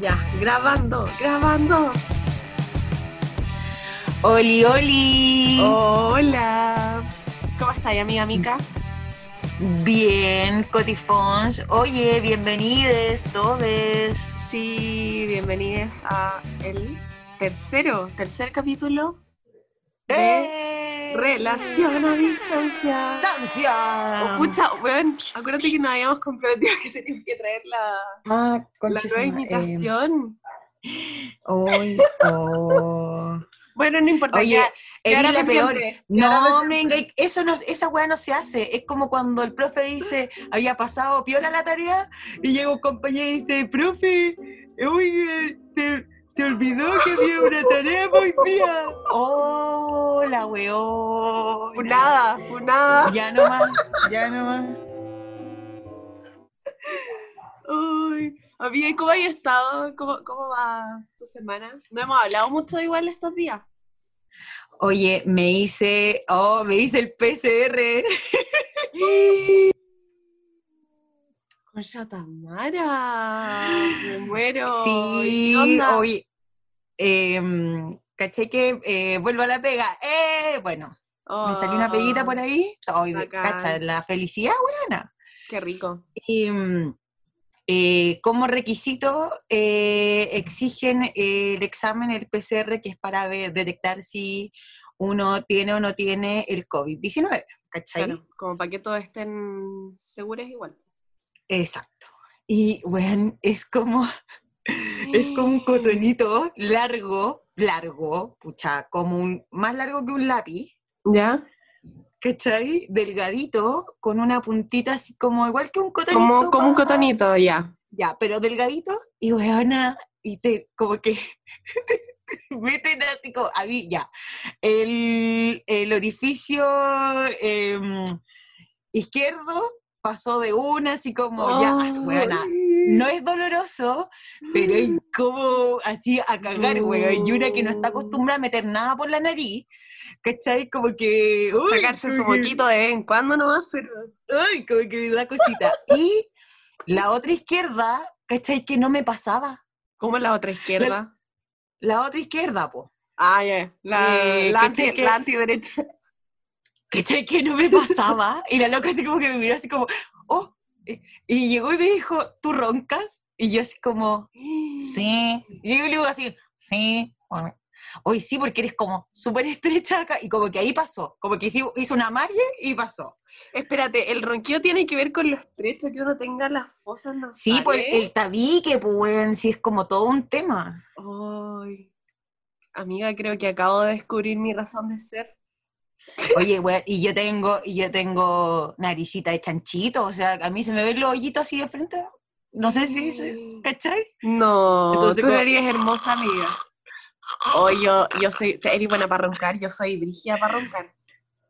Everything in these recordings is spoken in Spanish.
Ya, grabando, grabando. Oli, oli. Hola. ¿Cómo estás, amiga Mica? Bien, Cotifons. Oye, bienvenidos todos. Sí, bienvenidos a el tercero, tercer capítulo de ¡Eh! Relación a Distancia. ¡Distancia! Oh, pucha, weón, acuérdate que nos habíamos comprometido que teníamos que traer la, Ah, la nueva ma- eh, oh. Bueno, no importa. Oye, ahora la peor. No, venga, eso no, esa weá no se hace. Es como cuando el profe dice, había pasado piola la tarea, y llega un compañero y dice, profe, oye, te, te olvidó que había una tarea hoy día. Oh, la weón. Funada, funada. Ya no más, ya no más. Uy, amiga, ¿y cómo has estado? ¿Cómo, ¿Cómo va tu semana? No hemos hablado mucho igual estos días. Oye, me hice, oh, me hice el PCR. Concha Tamara, me muero. Sí, ¿Qué em, caché que eh, vuelvo a la pega. ¡Eh! Bueno, me salió una peguita por Oh, ahí. Hoy, cacha, la felicidad, weona. Qué rico. Y mm, eh, como requisito eh, exigen eh, el examen, el PCR, que es para ver, detectar si uno tiene o no tiene el COVID-19. ¿Cachai? Claro, como para que todos estén seguros igual. Exacto. Y, bueno, es como, es como un cotonito largo, largo, pucha, como un, más largo que un lápiz, ¿Ya? ¿cachai? Delgadito, con una puntita así como igual que un cotonito. Como, como un cotonito, ya. Ya, pero delgadito y weona, y te, como que te meten así como, a mí, ya, el, el orificio em, izquierdo pasó de una, así como, ya, weona, no es doloroso, pero es como así a cagar, weón, y una que no está acostumbrada a meter nada por la nariz, ¿cachai? Como que, uy, Sacarse su que- moquito de vez en cuando nomás, pero... Ay, como que me da cosita. Y la otra izquierda, ¿cachai? Que no me pasaba. ¿Cómo es la otra izquierda? La otra izquierda, po. Ah, ya. La, Eh, la, ¿cachai anti, que- la antiderecha. ¿Cachai? Que no me pasaba. Y la loca así como que me miró así como, oh. Y- Y llegó y me dijo, ¿tú roncas? Y yo así como, sí. Y yo le digo así, sí. Bueno, Hoy sí, porque eres como súper estrecha acá. Y como que ahí pasó. Como que hizo, hizo una magia y pasó. Espérate, el ronquido tiene que ver con lo estrecho que uno tenga las fosas nasales. Sí, por el tabique, pues, sí es como todo un tema. Ay, amiga, creo que acabo de descubrir mi razón de ser. Oye, weón, y yo tengo, y yo tengo naricita de chanchito, o sea, a mí se me ven los hoyitos así de frente. No sé si dices, ¿cachai? No, Entonces, tú como- eres hermosa, amiga. Oh, yo, yo soy, eres buena para roncar, yo soy brígida para roncar.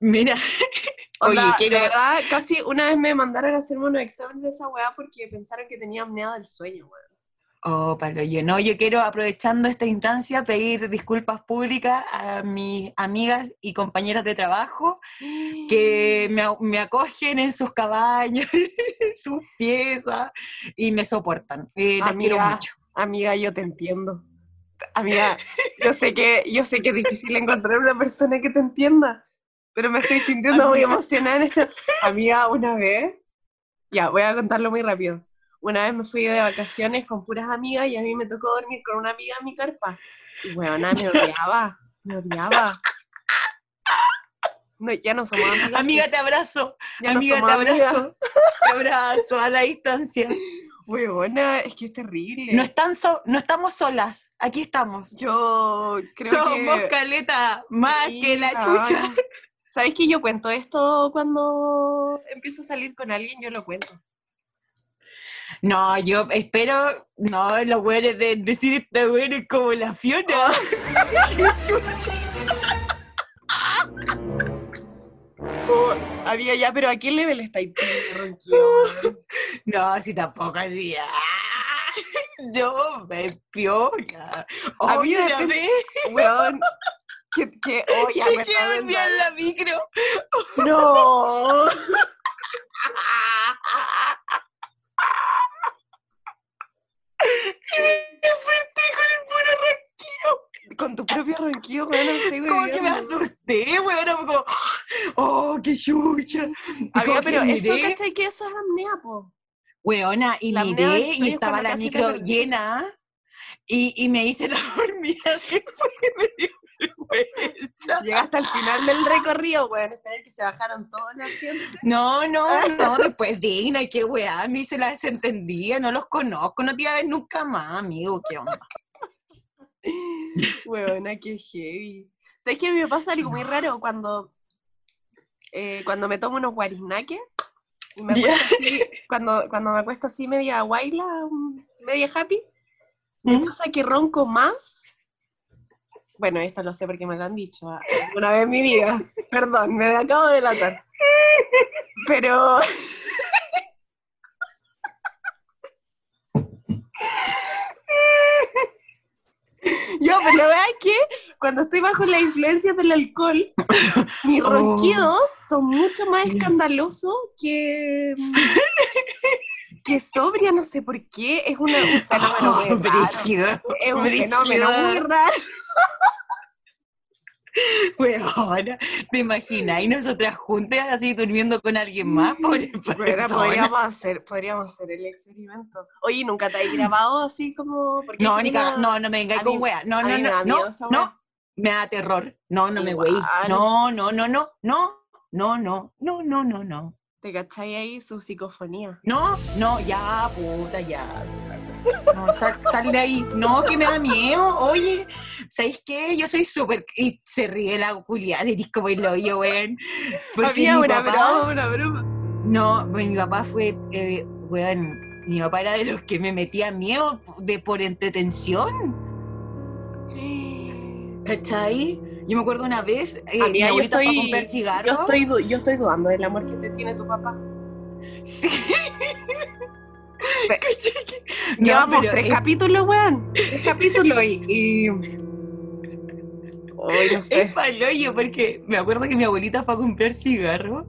Mira, Oye, Onda, quiero- De verdad, casi una vez me mandaron a hacerme unos exámenes de esa weá porque pensaron que tenía apnea del sueño, weón. Oh, palo, yo no, yo quiero, aprovechando esta instancia, pedir disculpas públicas a mis amigas y compañeras de trabajo que me, acogen en sus cabañas, en sus piezas, y me soportan. Eh, las quiero Amiga, mucho. Amiga, yo te entiendo. Amiga, yo sé que, yo sé que es difícil encontrar una persona que te entienda, pero me estoy sintiendo muy emocionada en esto. Amiga, una vez, ya, voy a contarlo muy rápido. Una vez me fui de vacaciones con puras amigas y a mí me tocó dormir con una amiga en mi carpa. Y weona, me odiaba, me odiaba. No, ya no somos amigas. Amiga, te abrazo, ya no amiga, somos te amigas. abrazo, te abrazo a la distancia. Weona, es que es terrible. No, están so- no estamos solas, aquí estamos. Yo creo Somos que... caleta más que la Mira, chucha. ¿Sabes que yo cuento esto cuando empiezo a salir con alguien? Yo lo cuento. No, yo espero, no, los güeyes de decir esta güey es como la Fiona. Oh, había ya, pero ¿a qué level estáis no, si tampoco así. ah. No, me piola. A mí Oye, una depende- vez Weón, que, que, oh, ya, me quedé en la micro. No. Y me desperté con el puro ronquido. Con tu propio ronquido, weón. No sé, como que me asusté, weón. Como, oh, qué chucha. Amiga, pero que eso, ¿cachai? Que eso es apnea, po. Weona, y la miré y estaba la micro llena. Y, y, me hice la dormida después me dio vergüenza. Llegaste al final del recorrido, weón, esperar que se bajaron todos los asientos. No, no, no, después digna y qué weá, me hice la desentendida, no los conozco, no te iba a ver nunca más, amigo, qué onda. Weona, qué heavy. ¿Sabes que a mí me pasa algo muy raro cuando, eh, cuando me tomo unos guariznaques? y me acuesto así, cuando, cuando me acuesto así media guayla, mm, media happy, me ¿Mm? pasa que ronco más. Bueno, esto lo sé porque me lo han dicho una vez en mi vida. Perdón, me acabo de delatar. Pero. Yo, pero la verdad es que cuando estoy bajo la influencia del alcohol, mis Oh. ronquidos son mucho más escandalosos que. que sobria, no sé por qué. Es una, un fenómeno Oh, muy raro. brígido, Es un brígido. fenómeno muy raro. Weona, ¿te imaginas? Y nosotras juntas así durmiendo con alguien más, pobre persona. podríamos hacer, podríamos hacer el experimento. Oye, ¿nunca te has grabado así como...? Porque No, ni una- no, no me vengáis con wea. No, no, no, no. Me da terror. No, no me weí. No, no, no, no, no, no, no, no, no, no, no. ¿Te cachai ahí su psicofonía? No, no, ya, puta, ya. No, sal, sal de ahí. No, que me da miedo. Oye, ¿sabéis qué? Yo soy súper. Y se ríe la culiada, eres como el hoyo, weón. Porque Había mi una papá. broma, una broma. No, pues, mi papá fue, eh, weón, mi papá era de los que me metía miedo de por entretención, ¿cachai? Yo me acuerdo una vez, eh, mi Amiga, yo fue a estoy, comprar yo, cigarros. estoy, du- yo estoy dudando del amor que te tiene tu papá. Sí. Pe- ¿Cachai que- No, Llevamos pero tres es- capítulos, weón. Tres capítulos y... y... Ay, no Es sé. paloyo, porque me acuerdo que mi abuelita fue a comprar cigarros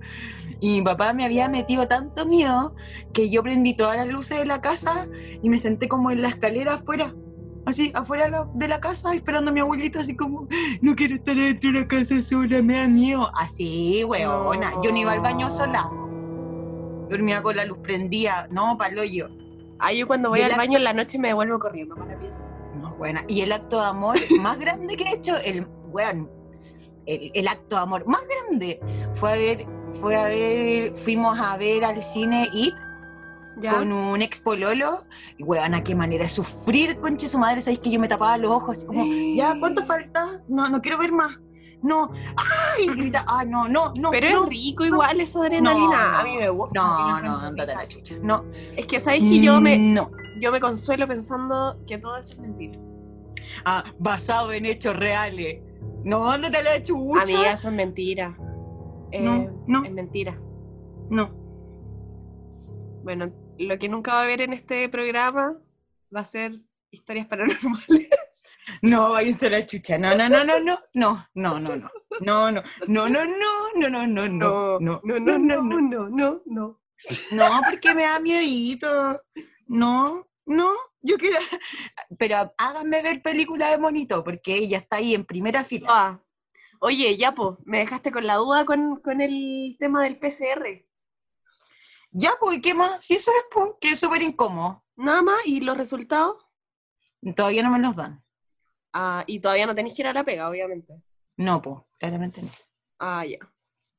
y mi papá me había metido tanto miedo que yo prendí todas las luces de la casa y me senté como en la escalera afuera, así, afuera de la- casa, esperando a mi abuelita, así como, no quiero estar dentro de la casa sola, me da miedo. Así, weona, yo no iba al baño sola. Dormía con la luz prendida, no, paloyo. Ah, yo cuando voy Y al baño en la noche me devuelvo corriendo para la pieza. No, buena. Y el acto de amor más grande que he hecho, el, weón, el, el acto de amor más grande fue a ver, fue a ver, fuimos a ver al cine It ¿Ya? con un ex pololo, y weón, a qué manera de sufrir, conche su madre, sabéis que yo me tapaba los ojos, así como, ya, ¿cuánto falta? No, no quiero ver más. No, ay, grita, ah, no, no, no. Pero no, es rico igual esa adrenalina. No, A no. mí me gusta. No, no, andate a la chucha. No. Es que sabes que yo me, No. yo me consuelo pensando que todo eso es mentira. Ah, basado en hechos reales. No, ándate a la chucha. Amiga, eso es mentira. Eh, No, no. Es mentira. No. Bueno, lo que nunca va a haber en este programa va a ser historias paranormales. No, váyanse a la chucha. No, no, no, no, no, no, no, no, no. No, no, no, no, no, no, no, no, no, no, no, no, no, no, no, no. No, porque me da miedito. No, no, yo quiero. Pero háganme ver películas de monito, porque ella está ahí en primera fila. Ah. Oye, ya, po, me dejaste con la duda con, con el tema del PCR. Ya, pues, ¿y ¿qué más? Si eso es, pues, que es súper incómodo. Nada más, ¿y los resultados? Todavía no me los dan. Ah, y todavía no tenéis que ir a la pega, obviamente. No, pues, claramente no. Ah, ya.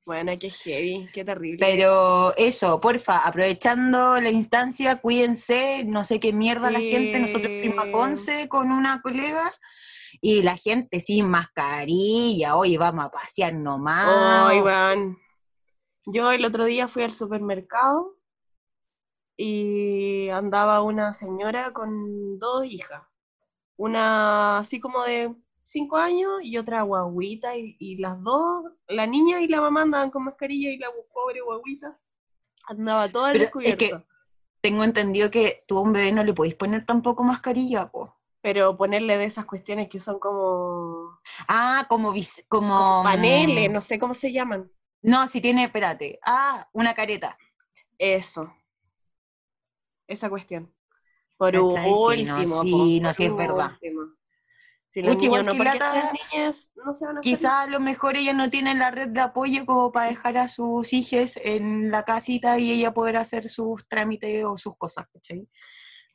Bueno, qué heavy, qué terrible. Pero eso, porfa, aprovechando la instancia, cuídense, no sé qué mierda la gente, nosotros fuimos a. Conce con una colega y la gente sin mascarilla, oye, vamos a pasear nomás. Ay, weón. Yo el otro día fui al supermercado y andaba una señora con dos hijas. Una así como de cinco años y otra guaguita y, y las dos, la niña y la mamá andaban con mascarilla y la pobre guaguita andaba toda Pero es descubierta. que- Tengo entendido que tú a un bebé no le podéis poner tampoco mascarilla, po. Pero ponerle de esas cuestiones que son como, Ah, como, vis- como... como paneles, mm, no sé cómo se llaman. No, si tiene, espérate. Ah, una careta. Eso. Esa cuestión. Por ¿Cachai? Sí, último. no, sí, no, sí, es verdad. último. Si los niños no lata, niñas, no se van a hacer Quizás a lo mejor ella no tiene la red de apoyo como para dejar a sus hijos en la casita y ella poder hacer sus trámites o sus cosas, ¿cachai?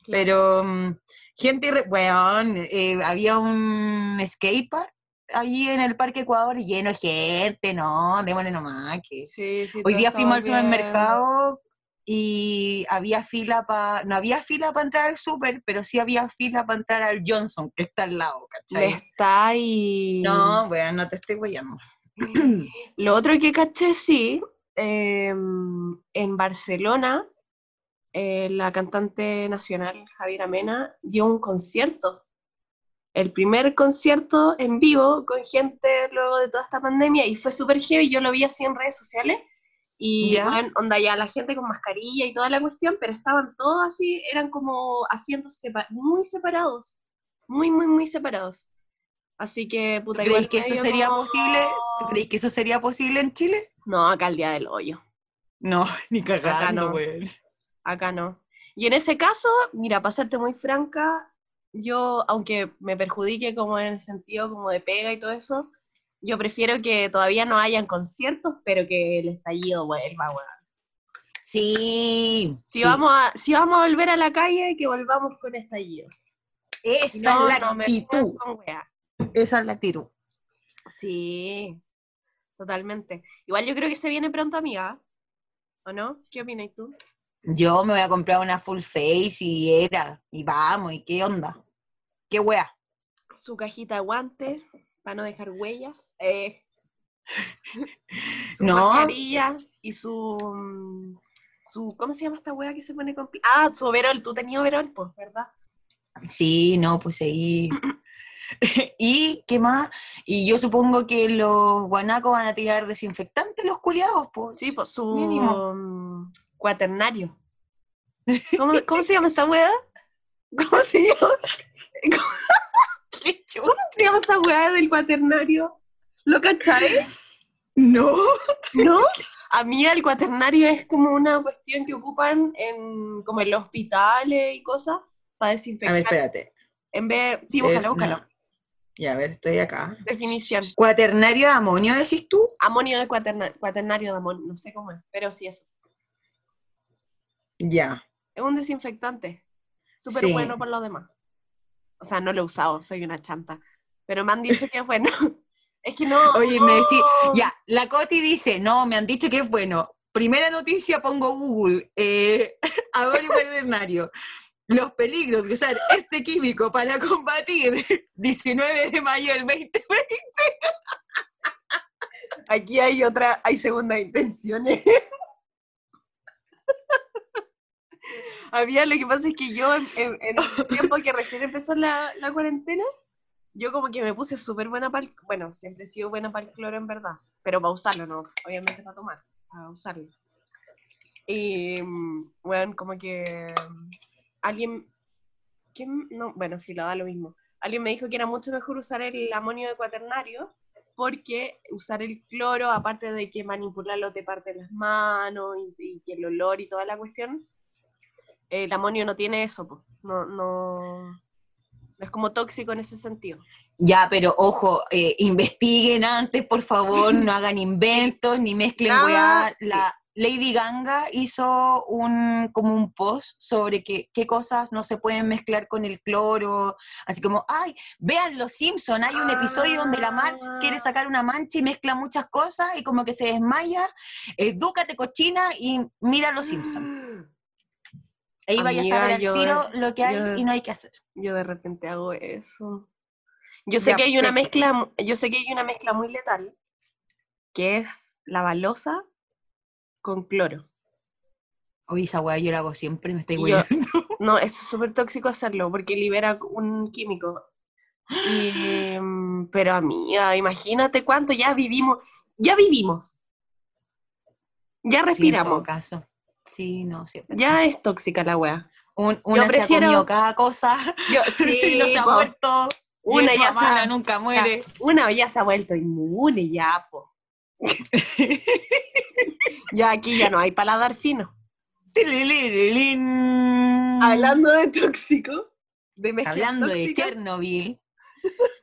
Pero mm, gente, weón, eh, había un skatepark allí en el Parque Ecuador lleno de gente, no, démosle nomás. Que... Sí, sí, Hoy día fuimos al supermercado y había fila para, no había fila para entrar al super, pero sí había fila para entrar al Johnson, que está al lado, ¿cachai? está ahí. No, weón, no te estoy weyando. Lo otro que caché, sí, em, en Barcelona, eh, la cantante nacional Javiera Mena dio un concierto. El primer concierto en vivo con gente luego de toda esta pandemia y fue súper heavy. Yo lo vi así en redes sociales y ¿Ya? bueno, onda ya la gente con mascarilla y toda la cuestión, pero estaban todos así, eran como asientos sepa- muy separados, muy, muy, muy separados. Así que, ¿Tú puta, crees que eso sería como- posible? ¿Tú crees que eso sería posible en Chile? No, acá el día del hoyo. No, ni cagando, no. weón. Acá no. Y en ese caso, mira, para serte muy franca, yo, aunque me perjudique como en el sentido como de pega y todo eso, yo prefiero que todavía no hayan conciertos, pero que el estallido vuelva, weón. Sí. Si, sí. vamos a, si vamos a volver a la calle, que volvamos con estallido. Esa no, es la no actitud. Esa es la actitud. Sí, totalmente. Igual yo creo que se viene pronto, amiga. ¿O no? ¿Qué opinas tú? Yo me voy a comprar una full face y era, y vamos, y qué onda. Qué wea. Su cajita de guantes, para no dejar huellas. Eh, su No. mascarilla y su, mm, su. ¿Cómo se llama esta wea que se pone con. Ah, su overol. Tú tenías overol, pues, ¿verdad? Sí, no, pues ahí. ¿Y qué más? Y yo supongo que los guanacos van a tirar desinfectante los culiados, pues. Sí, pues su. Mínimo. mm, cuaternario. ¿Cómo, cómo se llama esa wea? ¿Cómo se llama? ¿Qué chu- ¿Cómo se llama esa wea del cuaternario? ¿Lo cachai? No. ¿No? A mí el cuaternario es como una cuestión que ocupan en como en los hospitales y cosas para A desinfectar. ver, espérate. En vez, sí, Eh, búscalo, búscalo. no. Ya, a ver, estoy acá. Definición. ¿Cuaternario de amonio decís tú? Amonio de cuaternario, cuaternario de amonio, no sé cómo es, pero sí es. Ya. Es un desinfectante. Súper Sí. bueno por lo demás. O sea, no lo he usado, soy una chanta. Pero me han dicho que es bueno. Es que no. Oye, me decís, ya, la Coti dice, no, me han dicho que es bueno. Primera noticia, pongo Google, eh, amonio cuaternario. Los peligros de usar este químico para combatir 19 de mayo del 2020. Aquí hay otra, hay segundas intenciones. Había, lo que pasa es que yo en, en- en el tiempo que recién empezó la, la cuarentena, yo como que me puse súper buena para el, bueno, siempre he sido buena para el cloro en verdad, pero para usarlo, no, obviamente para tomar, para usarlo. Y, bueno, como que alguien, ¿quién? No, bueno, filo, da lo mismo. Alguien me dijo que era mucho mejor usar el amonio de cuaternario porque usar el cloro, aparte de que manipularlo te parte las manos y, que el olor y toda la cuestión, el amonio no tiene eso, po. no, no, no es como tóxico en ese sentido. Ya, pero ojo, eh, investiguen antes, por favor, no hagan inventos, ni mezclen weá. La Lady Ganga hizo un como un post sobre que, qué cosas no se pueden mezclar con el cloro, así como, ay, vean Los Simpson, hay un episodio donde la March Ah. quiere sacar una mancha y mezcla muchas cosas y como que se desmaya, edúcate cochina y mira Los Simpson. Ahí vaya a Amiga, saber al yo- tiro lo que hay yo- y no hay que hacer. Yo de repente hago eso. Yo sé Ya, que hay una mezcla, yo sé que hay una mezcla muy letal, que es la balosa con cloro. Oye, esa weá yo la hago siempre, me estoy Y yo-. No, eso es súper tóxico hacerlo, porque libera un químico. Y, mm, pero amiga, imagínate cuánto ya vivimos, ya vivimos. Ya Sí, en todo respiramos. caso. Sí, no, sí. verdad. Ya es tóxica la wea. Un- una se prefiero- ha comido cada cosa Yo, y no se ha po. muerto. Una ya se- nunca muere. Una ya se ha vuelto inmune, ya, po. Ya aquí ya no hay paladar fino. Hablando de tóxico, de Hablando de Chernobyl.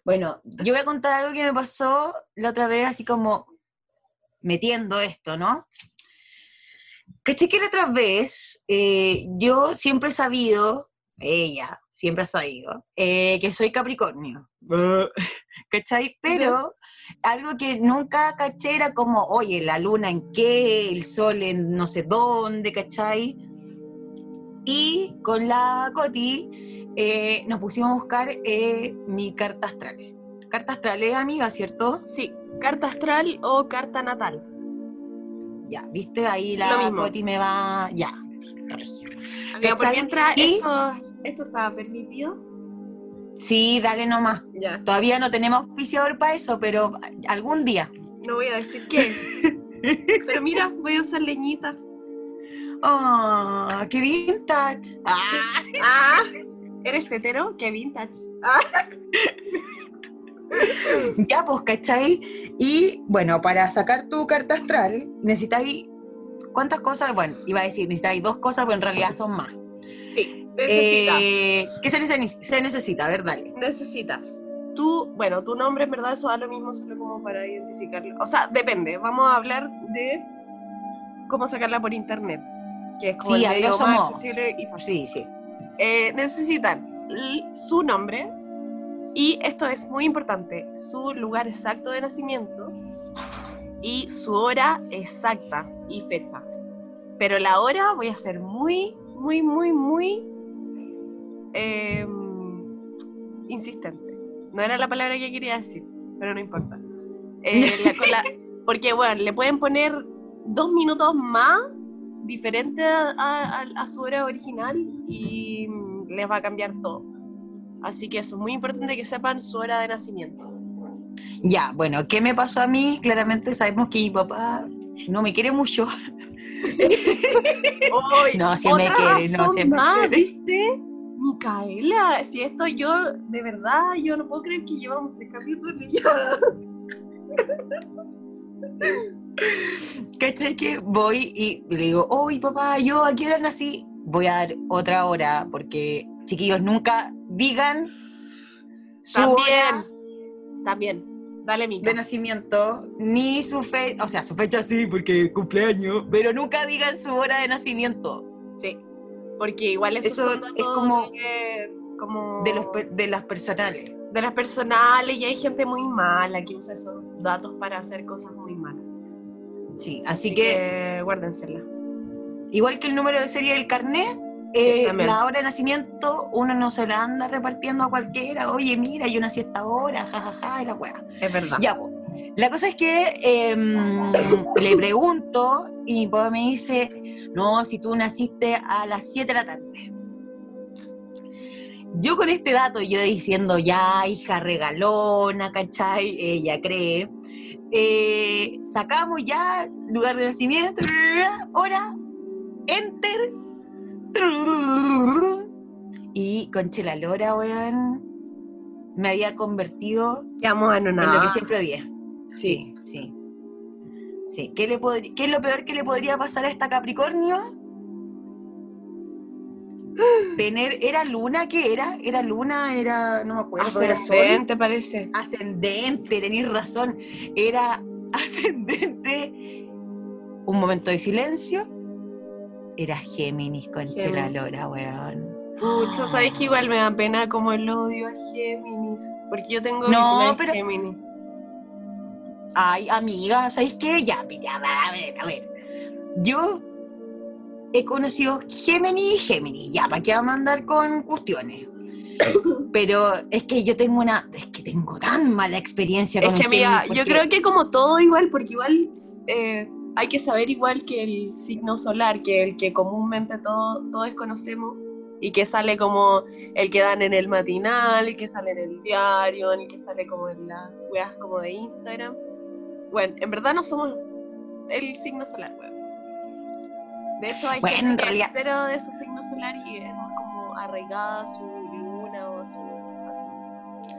Bueno, yo voy a contar algo que me pasó la otra vez, así como metiendo esto, ¿no? Caché que la otra vez eh, yo siempre he sabido, ella siempre ha sabido, eh, que soy Capricornio. ¿Cachai? Pero algo que nunca caché era como, oye, la luna en qué, el sol en no sé dónde, ¿cachai? Y con la Coti eh, nos pusimos a buscar mi carta astral. Carta astral es amiga, ¿cierto? Sí, carta astral o carta natal. Ya, ¿viste? Ahí la. Coti me va, ya. Amiga, por mientras Y- esto, esto está permitido. Sí, dale nomás. Ya. Todavía no tenemos auspiciador para eso, pero algún día. No voy a decir qué. Pero mira, voy a usar leñita. ¡Ah, qué vintage! Ah. Ah, ¿eres hetero? Qué vintage. Ah, Ya, pues, ¿cachai? Y bueno, para sacar tu carta astral, necesitáis. ¿Cuántas cosas? Bueno, iba a decir, necesitáis dos cosas, pero en realidad son más. sí, necesitas. Eh, ¿Qué se, necesi- se necesita? A ver, dale. necesitas. Tú, bueno, tu nombre en verdad eso da lo mismo solo como para identificarlo. O sea, depende. Vamos a hablar de cómo sacarla por internet, que es como Sí, el medio más accesible y fácil. Sí, sí. Eh, necesitan su nombre y esto es muy importante, su lugar exacto de nacimiento y su hora exacta y fecha. Pero la hora voy a ser muy, muy, muy, muy eh, insistente. No era la palabra que quería decir, pero no importa. Eh, la cola- porque, bueno, le pueden poner dos minutos más diferente a, a- a su hora original y mm, les va a cambiar todo. Así que eso es muy importante que sepan su hora de nacimiento. Ya, bueno, ¿qué me pasó a mí? Claramente sabemos que mi papá no me quiere mucho. No, sí me quiere, no, sí me más, quiere. ¿viste? Micaela, si esto yo, de verdad, yo no puedo creer que llevamos tres capítulos ya. ¿Cachai? Que voy y le digo, oye papá, yo a qué hora nací? Voy a dar otra hora, porque chiquillos, nunca digan su hora También, también. Dale, Mica. de nacimiento, ni su fecha, o sea, su fecha sí, porque cumpleaños, pero nunca digan su hora de nacimiento Sí, porque igual Eso son es como- de, como de, los, de las personales. de las personales y hay gente muy mala que usa esos datos para hacer cosas muy malas. Sí, así que, guárdensela. igual que el número de serie del carnet, eh, la hora de nacimiento, uno no se la anda repartiendo a cualquiera. Oye, mira, yo nací a esta hora, jajaja, y la wea. Es verdad. Ya. La cosa es que em, le pregunto y mi papá me dice, no, si tú naciste a las 7 de la tarde. Yo con este dato, yo diciendo, ya, hija regalona, ¿cachai? Ella cree. Eh, sacamos ya lugar de nacimiento, hora, enter. Y conche la lora, weón, me había convertido Quedamos en lo que siempre odié. Sí, sí. Sí. ¿Qué, le ¿Qué es lo peor que le podría pasar a esta Capricornio? Tener, ¿era luna? ¿Qué era? ¿Era luna? ¿Era, no me acuerdo, era? Ascendente, parece. Ascendente, tenéis razón. Era ascendente. Un momento de silencio. Era Géminis con. Chela Lora, weón. Pucha, ¿sabes que igual me da pena como el odio a Géminis? Porque yo tengo No, pero- Géminis. Ay, amiga, ¿sabéis qué? Ya, ya, a ver, a ver. Yo he conocido Géminis y Géminis, ya, ¿para qué vamos a andar con cuestiones? Pero es que yo tengo una, es que tengo tan mala experiencia Es con que, un amiga, Géminis, yo creo que como todo igual, porque igual eh, hay que saber igual que el signo solar, que el que comúnmente todo, todos conocemos y que sale como el que dan en el matinal, el que sale en el diario, el que sale como en las weas como de Instagram. Bueno, en verdad no somos el signo solar, weón. De hecho, hay Bueno, gente en que realidad- es cero de su signo solar y es más como arraigada a su luna o a su... así.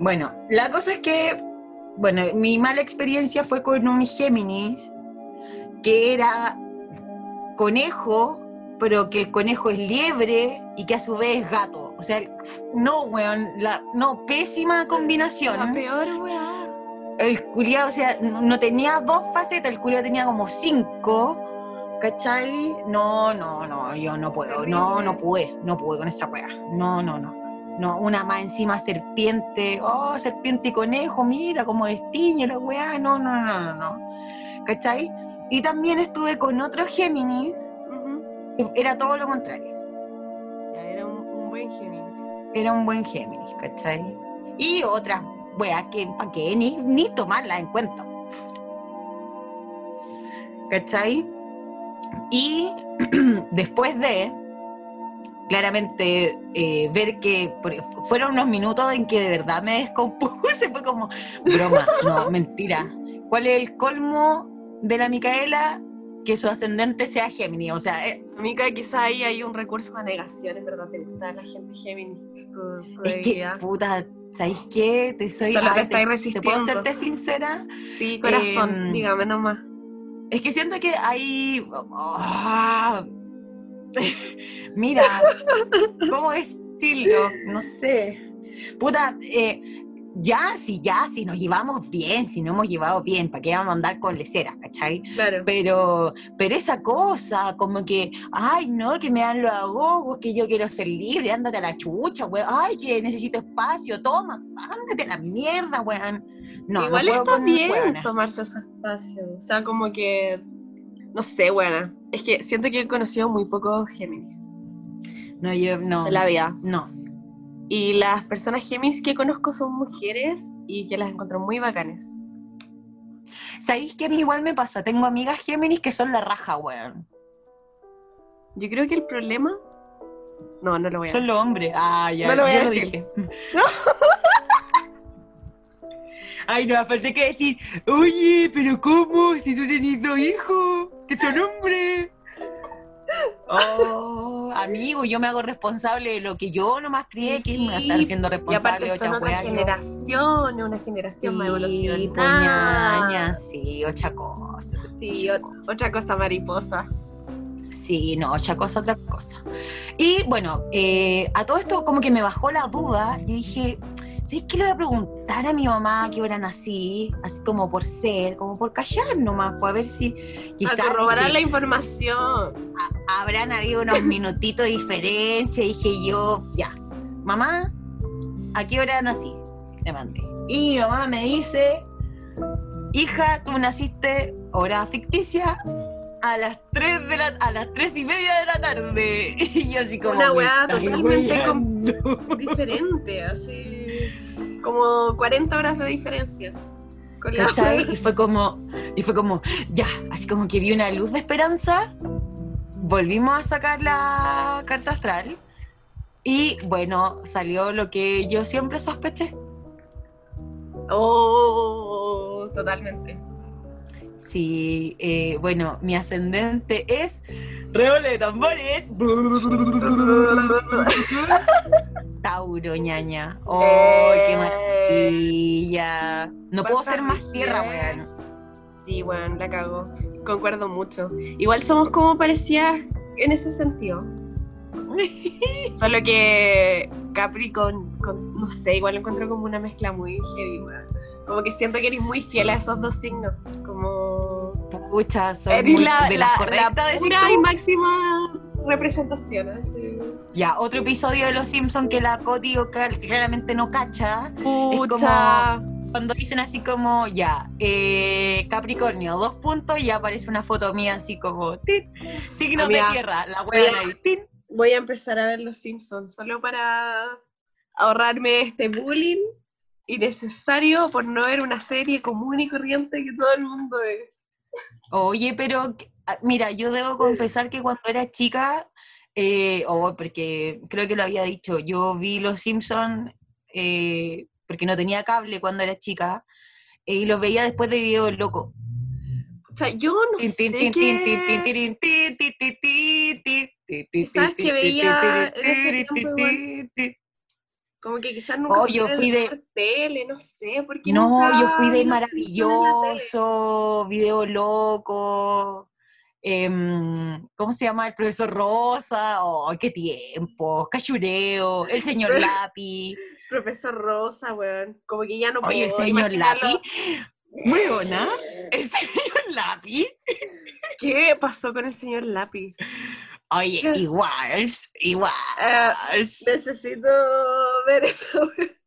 Bueno, la cosa es que, bueno, mi mala experiencia fue con un Géminis que era conejo, pero que el conejo es liebre y que a su vez es gato. O sea, no, weón, la, no, pésima combinación. La peor, weá. El culiado, o sea, no no tenía dos facetas, el culiado tenía como cinco. ¿Cachai? No, no, no, yo no puedo, no, no pude, no pude con esa weá. No, no, no. No, una más encima serpiente, oh, serpiente y conejo, mira cómo destiñe la weá, no, no, no, no, no. ¿Cachai? Y también estuve con otro Géminis, que era todo lo contrario. Ya era un, un buen Géminis. Era un buen Géminis, ¿cachai? Y otras weas que para qué ni, ni tomarlas en cuenta. ¿Cachai? Y después de, claramente, eh, ver que fueron unos minutos en que de verdad me descompuse, fue como, broma, no, mentira. ¿Cuál es el colmo de la Micaela? Que su ascendente sea Géminis, o sea, eh, Amiga, quizá ahí hay un recurso a negación, en verdad, te gusta la gente Géminis. Es Es que, puta, ¿sabéis qué? Te soy. Solo te ay, estáis ¿Te puedo serte sincera? Sí, corazón, em, dígame nomás. Es que siento que hay. ah, mira, ¿cómo decirlo? No sé. Puta, eh, ya, si ya, si nos llevamos bien, si no hemos llevado bien, ¿para qué vamos a andar con leceras, cachai? Claro. Pero, pero esa cosa, como que, ay, no, que me dan los agogos, que yo quiero ser libre, ándate a la chucha, weón. Ay, que necesito espacio, toma, ándate a la mierda, weón. No, Igual no está bien tomarse su espacio. O sea, como que. No sé, buena. Es que siento que he conocido muy pocos Géminis No, yo, no. en la vida. No. Y las personas Géminis que conozco son mujeres y que las encuentro muy bacanes. ¿Sabéis que a mí igual me pasa? Tengo amigas Géminis que son la raja, weón. Yo creo que el problema. No, no lo voy a Son los hombres. Ah, ya, No lo voy yo a lo decir. dije. Ay, no, falta que decir, oye, pero ¿cómo? Si tú tenés dos hijos, que son hombres. Oh, amigo, yo me hago responsable de lo que yo nomás crié, que me voy a estar siendo responsable de otra weá. yo- generación, una generación más Sí, evolucionada. puñaña, sí, otra cosa. Sí, otra cosa mariposa. Sí, no, otra cosa, otra cosa. Y bueno, eh, a todo esto como que me bajó la duda y dije, ¿sabes qué le voy a preguntar a mi mamá a qué hora nací? Así como por ser, como por callar nomás, pues a ver si A quizás corroborar dije, la información. habrán habido unos minutitos de diferencia. Dije yo, ya, mamá, ¿a qué hora nací? Le mandé. Y mi mamá me dice, hija, tú naciste hora ficticia a las 3 de la, a las 3 y media de la tarde. Y yo así como Una "Me weá totalmente com- weyando". Diferente, así. Como 40 horas de diferencia. Con. Y fue como, y fue como, ya, así como que vi una luz de esperanza. Volvimos a sacar la carta astral. Y bueno, salió lo que yo siempre sospeché. Oh, totalmente. Sí, eh, bueno, mi ascendente es redoble de tambores. Tauro, ñaña. ¡Oh, qué maravilla! No puedo ser más tierra, weón. Sí, weón, la cago. Concuerdo mucho. Igual somos como parecidas en ese sentido. Solo que Capri con, con- no sé, igual lo encuentro como una mezcla muy heavy, weón. Como que siento que eres muy fiel a esos dos signos. Como. Pucha, soy Eres muy la, de la, las la pura y máxima representación. Así. Ya, otro episodio de Los Simpsons que la Cal- claramente no cacha. Pucha. Cuando dicen así como, ya, eh, Capricornio, dos puntos, y aparece una foto mía así como, tin, signos Amiga, de tierra, la voy hueá a- ahí, tin. Voy a empezar a ver Los Simpsons solo para ahorrarme este bullying innecesario por no ver una serie común y corriente que todo el mundo ve. Oye, pero mira, yo debo confesar que cuando era chica, eh, o oh, porque creo que lo había dicho, yo vi Los Simpsons eh, porque no tenía cable cuando era chica y los veía después de Video Loco. O sea, yo no sé que... ¿Sabes que veía como que quizás nunca Oh, yo fui de- tele, no sé, porque No, nunca yo fui de maravilloso, Video Loco. em, ¿cómo se llama? El profesor Rosa, oh, qué tiempo, Cachureo, el señor Lapi. Profesor Rosa, weón. Como que ya no Oye, el puedo señor imaginarlo. Lapi. Weona, el señor Lapi. ¿Qué pasó con el señor Lápiz? Oye, igual, igual. Necesito ver eso.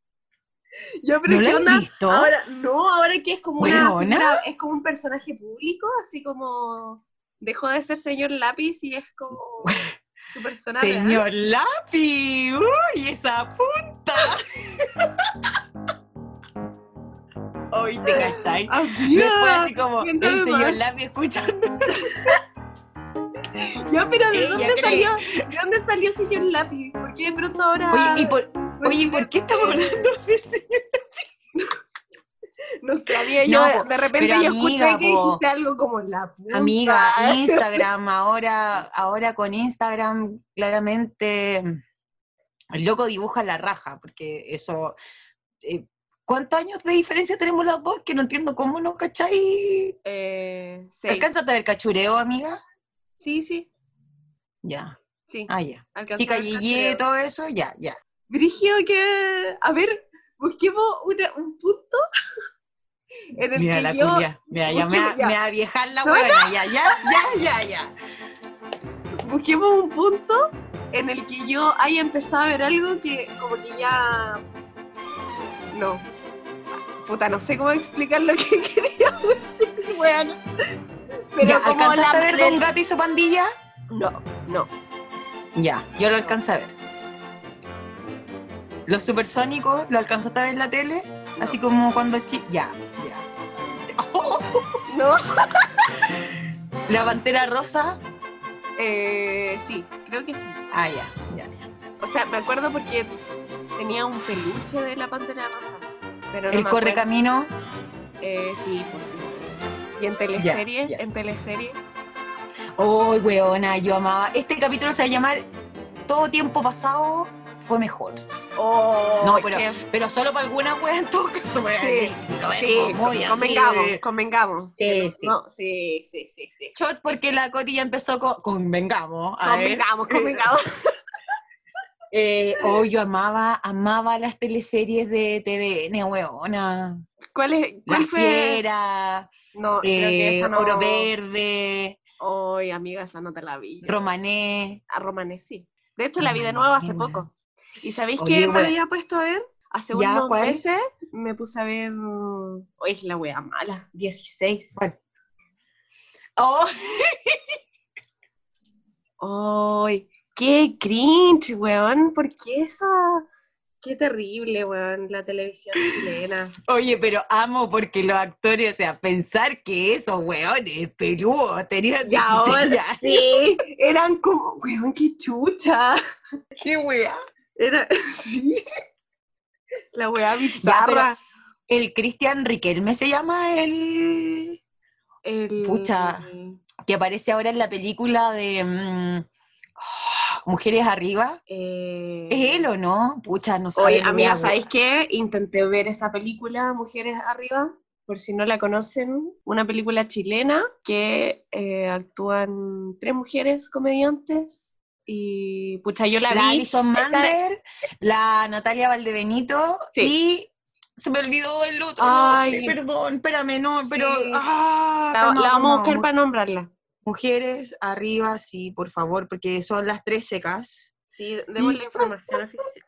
Yo, pero ¿No ¿qué onda? visto? Ahora, no, ahora que es como una es como un personaje público, así como dejó de ser señor Lápiz y es como su persona real. Señor Lapi, uy, esa punta. Hoy te cachai. Después así como el señor. Lapi escuchando. Ya, pero ¿de dónde cree- salió? ¿De dónde salió el señor Lápiz? ¿Por qué de pronto ahora? Oye, ¿y por, oye, ¿y por qué estamos hablando del señor? No amiga, No, yo po, de repente yo amiga, escuché que dijiste algo como la punta. Amiga, Instagram, ahora, ahora con Instagram, claramente el loco dibuja la raja, porque eso. eh, ¿Cuántos años de diferencia tenemos las dos? Que no entiendo cómo no cachai. Eh, seis. ¿Alcanzaste a ver cachureo, amiga? Sí, sí, Ya. sí. Ah, ya. Chica cachureo. todo eso, ya, ya. Brigio que. A ver, busquemos una- un punto en el Mira que la yo. culia. Mira, ya me Ya. me va a viejar la No, huevona. Ya, ya, ya, ya, ya. Busquemos un punto en el que yo haya empezado a ver algo que, como que ya. No. Puta, no sé cómo explicar lo que quería decir, weón. Pero ya, como ¿alcanzaste la- a ver Don Gato y su pandilla? No, no. Ya, yo lo alcancé a ver. Los supersónicos, ¿lo alcanzaste a ver en la tele? No. Así como cuando chi... Ya, ya. No. La pantera rosa. Eh, sí, creo que sí. Ah, ya, ya, ya. O sea, me acuerdo porque tenía un peluche de la pantera rosa. Pero no El me corre acuerdo. camino. Eh, sí, pues sí. Y en Ya, teleserie, ya. en teleserie. Oh, weona, yo amaba. Este capítulo se va a llamar Todo tiempo pasado fue mejor. Oh, No, pero- solo para algunas weas en todo caso. wea, Sí, sí, muy convengamos, convengamos. Sí, sí. No, sí, sí, sí, sí. Shot porque la Coti ya empezó con, convengamos. a ver. Convengamos, convengamos. Eh, oh, yo amaba, amaba las teleseries de TVN, weona. ¿Cuál es? La ¿Cuál fue? Fiera, No, creo que eh, esa no. Oro Verde, Ay, amiga, esa no te la vi. Romané. A Romané sí. De hecho, la vi de nuevo hace poco. ¿Y sabéis qué me había puesto a ver? Hace ¿Ya? unos ¿Cuál? meses me puse a ver. Hoy es la wea mala. 16. Oh, ¡Ay! ¡Qué cringe, weón! ¿Por qué esa? Qué terrible, weón, la televisión chilena. oye, pero amo porque los actores, o sea, pensar que esos weones peludos tenían Y 16 ahora, sí, eran como, weón, qué chucha. ¡Qué wea! Era, sí. La wea bizarra. El Cristian Riquelme se llama el El- Pucha. que aparece ahora en la película de ah, Mujeres Arriba. eh, ¿Es él o no? Pucha, no sabe. Oye, amiga, ¿sabéis qué? Intenté ver esa película, Mujeres Arriba, por si no la conocen, una película chilena que eh, actúan tres mujeres comediantes y pucha, yo la, La vi. Alison Mander, la Natalia Valdebenito Sí. y se me olvidó el otro. Ay. nombre, perdón, espérame, no, pero. Sí. ah, La, vamos a buscar para nombrarla. Mujeres arriba, sí, por favor, porque son las tres secas. Sí, demos Y- la información oficial.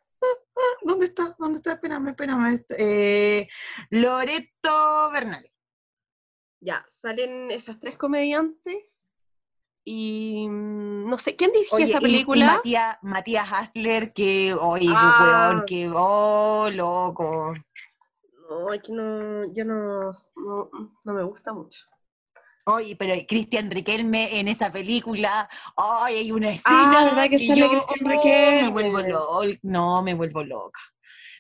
¿Dónde está? ¿Dónde está? Espérame, espérame. Eh, Loreto Bernal. Ya, salen esas tres comediantes y mm, no sé, ¿quién dirigió Oye, esa y- y película? Matías, Matías Hasler, que, oye, qué Ah. weón, que, oh, loco. No, aquí no, yo no, no, no me gusta mucho. Oye, pero Cristian Riquelme en esa película, ay, hay una escena Ah, ¿verdad que sale yo, Cristian oh, Riquelme? Me vuelvo loca, no, me vuelvo loca.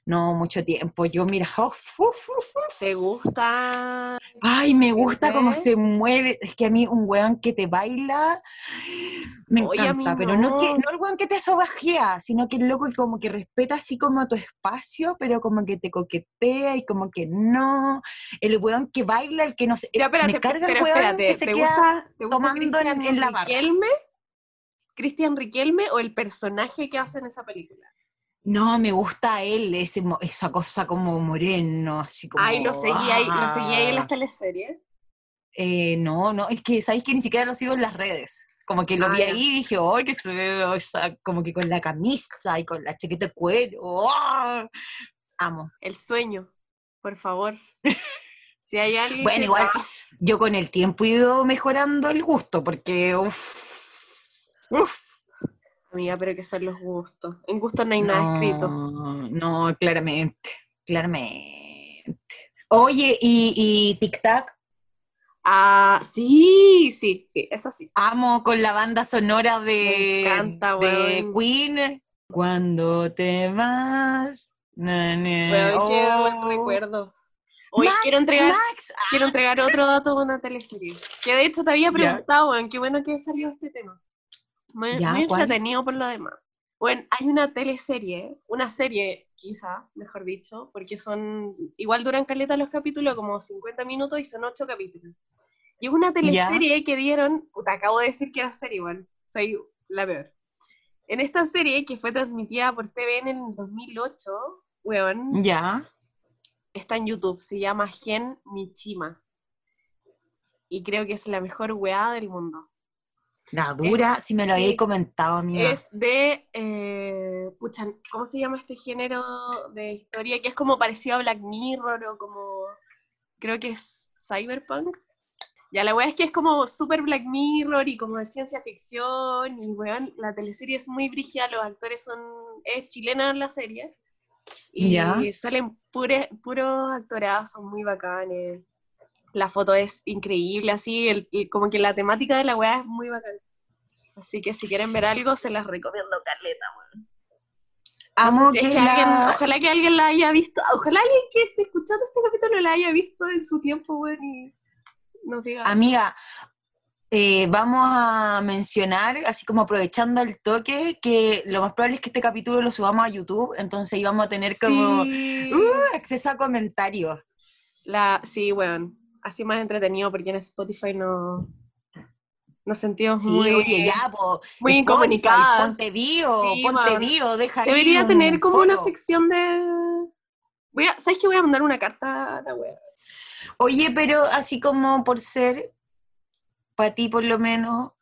No, mucho tiempo. Yo, mira, uf, uf, uf, uf. ¿Te gusta? Ay, me gusta cómo se mueve. Es que a mí un weón que te baila me Oye, encanta, pero no, que, no. el weón que te sobajea, sino que el loco que como que respeta así como tu espacio, pero como que te coquetea y como que no. El weón que baila, el que no sé. Ya, espérate, me carga el weón espérate, que se ¿te queda. gusta, tomando en- en la barra. Riquelme? ¿Cristian Riquelme o el personaje que hace en esa película? No, me gusta él, ese, esa cosa como moreno, así como. Ay, lo seguí ahí, lo seguí ahí en las ah. teleseries. Eh, no, no, es que sabéis que ni siquiera lo sigo en las redes. Como que lo Ah, vi ahí y dije, ¡ay, que se ve! o sea, como que con la camisa y con la chaqueta de cuero. ¡ah! Amo. El sueño, por favor. Si hay alguien Bueno, que- igual yo con el tiempo he ido mejorando el gusto, porque uff, uff. Amiga, pero que son los gustos. En gustos no hay nada escrito. No, claramente, claramente. Oye, y, y Tic Tac, Ah, sí, sí, sí, eso sí. amo con la banda sonora de, Me encanta, de. Queen. Cuando te vas. na, na, Weón, qué buen oh. recuerdo. Hoy Max, quiero entregar, Max, ah, quiero entregar otro dato de una teleserie. Que de hecho te había preguntado, weón, qué bueno que salió este tema. Muy, Ya, muy ¿cuál? entretenido por lo demás. Bueno, hay una teleserie, una serie, quizá, mejor dicho, porque son, igual duran caleta los capítulos, como 50 minutos y son 8 capítulos. Y es una teleserie que dieron, puta, acabo de decir que era serie igual, soy la peor. En esta serie, que fue transmitida por TVN en el 2008, weón, Ya. está en YouTube, se llama Gen Michima. Y creo que es la mejor weá del mundo. La dura, si me lo habéis comentado, amiga. Es de, eh, pucha, ¿cómo se llama este género de historia? Que es como parecido a Black Mirror o como, creo que es Cyberpunk. Ya la weá es que es como super Black Mirror y como de ciencia ficción y weón, la teleserie es muy brígida, los actores son, es chilena la serie. Y Ya. salen pure, puros actorados, son muy bacanes. La foto es increíble, así, el, como que la temática de la weá es muy bacana. Así que si quieren ver algo, se las recomiendo, Carleta, weón. Amo Si es que alguien- ojalá que alguien la haya visto, ojalá alguien que esté escuchando este capítulo la haya visto en su tiempo, weón, y nos diga. Amiga, eh, vamos a mencionar, así como aprovechando el toque, que lo más probable es que este capítulo lo subamos a YouTube, entonces íbamos a tener como Sí. uh, acceso a comentarios. La, sí, weón. Así más entretenido porque en Spotify no nos sentimos Sí, muy, oye, ya, po, muy Spotify, incomunicadas. Ponte Sí, ponte bio, deja Debería tener como una sección de. Voy a, ¿Sabes que voy a mandar una carta a la wea? Oye, pero así como por ser, para ti por lo menos,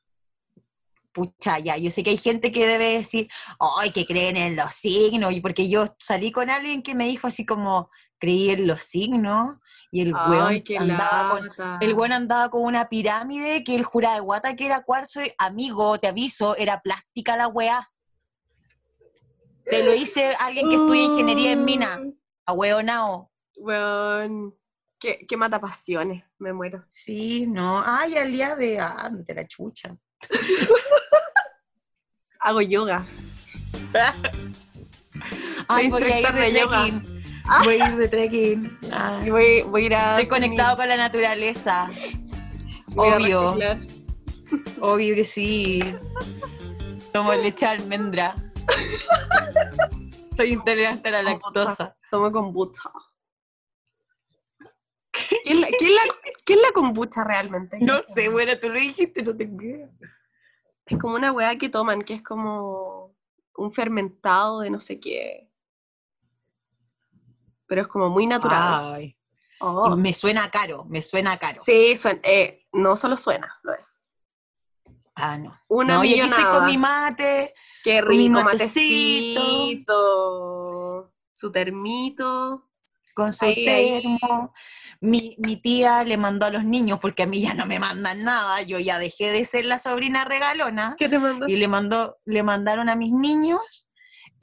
pucha, ya, yo sé que hay gente que debe decir, ay, que creen en los signos, y porque yo salí con alguien que me dijo así como, creí en los signos, y el Ay, weón andaba con, el weón andaba con una pirámide que él juraba de guata que era cuarzo, y, amigo, te aviso, era plástica la weá. Te lo dice alguien que estudia ingeniería en mina, Uy, a weonao. Weón. Qué, qué mata pasiones, me muero. Sí, no, ay, al día de, ah, de la chucha. Hago yoga. Ay, voy a ir de de yoga. trekking. Voy a ir de trekking. Ay, Y voy, voy a ir a. Estoy conectado con la naturaleza. voy obvio. Obvio que sí. Tomo leche de almendra. Soy intolerante a la lactosa. Tomo kombucha. ¿Qué es la, qué es la- qué es la kombucha realmente? No sé, bueno, tú lo dijiste, no tengo idea. Es como una weá que toman, que es como un fermentado de no sé qué. Pero es como muy natural. Ay, Oh. me suena caro, me suena caro. Sí, suena, eh, no solo suena, lo es. Ah, no. Una no, y aquí estoy millonada. con mi mate, Qué con mi rico, matecito. matecito. Su termito. con su Ahí, ahí. termo. Mi, mi tía le mandó a los niños, porque a mí ya no me mandan nada, yo ya dejé de ser la sobrina regalona, ¿Qué te mandó? y le, mandó, le mandaron a mis niños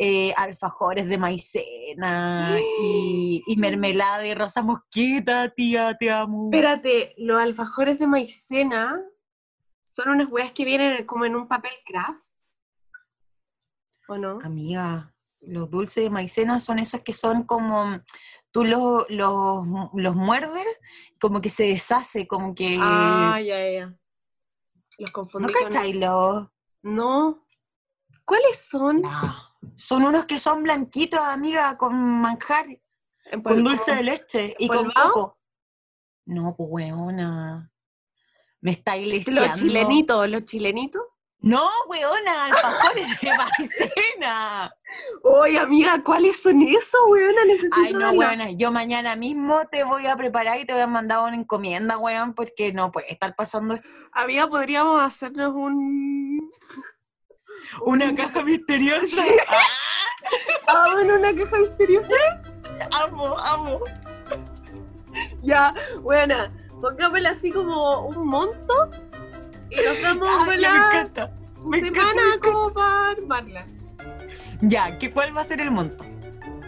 eh, alfajores de maicena y, y mermelada de rosa mosquita, tía, te amo. Espérate, los alfajores de maicena son unas weas que vienen como en un papel craft. ¿O no? Amiga, los dulces de maicena son esos que son como, tú los, los, los muerdes, como que se deshace, como que... Ah, ya, ya. Los ¿No confundí con... cachai los? No. ¿Cuáles son? No. Son unos que son blanquitos, amiga, con manjar, con polvo- dulce de leche y con coco. No, pues weona. Me está iglesiando. Los chilenitos, los chilenitos. No, weona, alfajores de maicena. Oye, amiga, ¿cuáles son esos, weona? Necesito Ay, no, weona, yo mañana mismo te voy a preparar y te voy a mandar una encomienda, weón, porque no puede estar pasando esto. Amiga, podríamos hacernos un... Una caja misteriosa. Ah, bueno, una caja misteriosa. amo, amo. Ya, buena. Pongámosle así como un monto y nos damos me encanta. su me encanta, semana me como para armarla. Ya, ¿qué, ¿cuál va a ser el monto?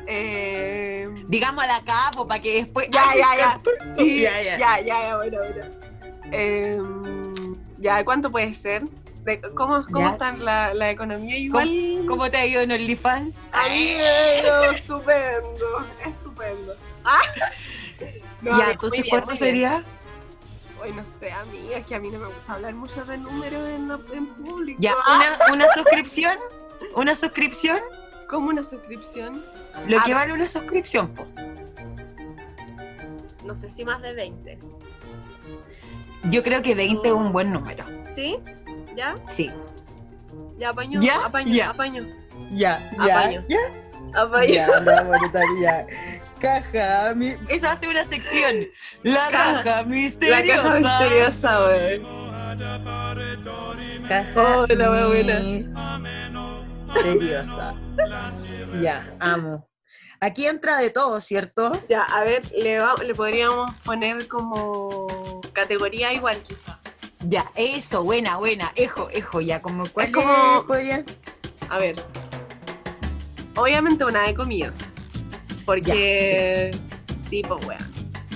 Eh, Digámosla acá, para que después. Ya, Ay, ya, ya. sí, ya, ya, ya. ya, ya, bueno, bueno. Eh, ya, ¿cuánto puede ser? De- ¿Cómo, cómo Ya. está la, la economía? Igual. ¿Cómo te ha ido en OnlyFans? A mí me ha ido estupendo, estupendo. Ah. No, ya, entonces, ¿cuánto bien. sería? Hoy no sé, amiga, que a mí no me gusta hablar mucho de números en, en público. Ya, Ah, una, una suscripción. Una suscripción. ¿Cómo una suscripción? Lo Ah, que vale una suscripción, po. No sé si más de 20. Yo creo que 20 es un buen número. ¿Sí? ¿Ya? Sí. Ya apaño, ¿Ya? apaño, Ya. apaño, Ya, Apaño. ya. apaño. Ya, la monetaria. Caja. mi- Eso hace una sección. La Caja. caja La misteriosa. caja misteriosa, weón. Caja Oh, la misteriosa. Ya, amo. Aquí entra de todo, ¿cierto? Ya, a ver, le, va- le podríamos poner como categoría igual, quizá. Ya, eso, buena, buena. Ejo, ejo, ya, como cuál Es como- podrías. A ver. Obviamente una de comida. Porque. sí. pues weón.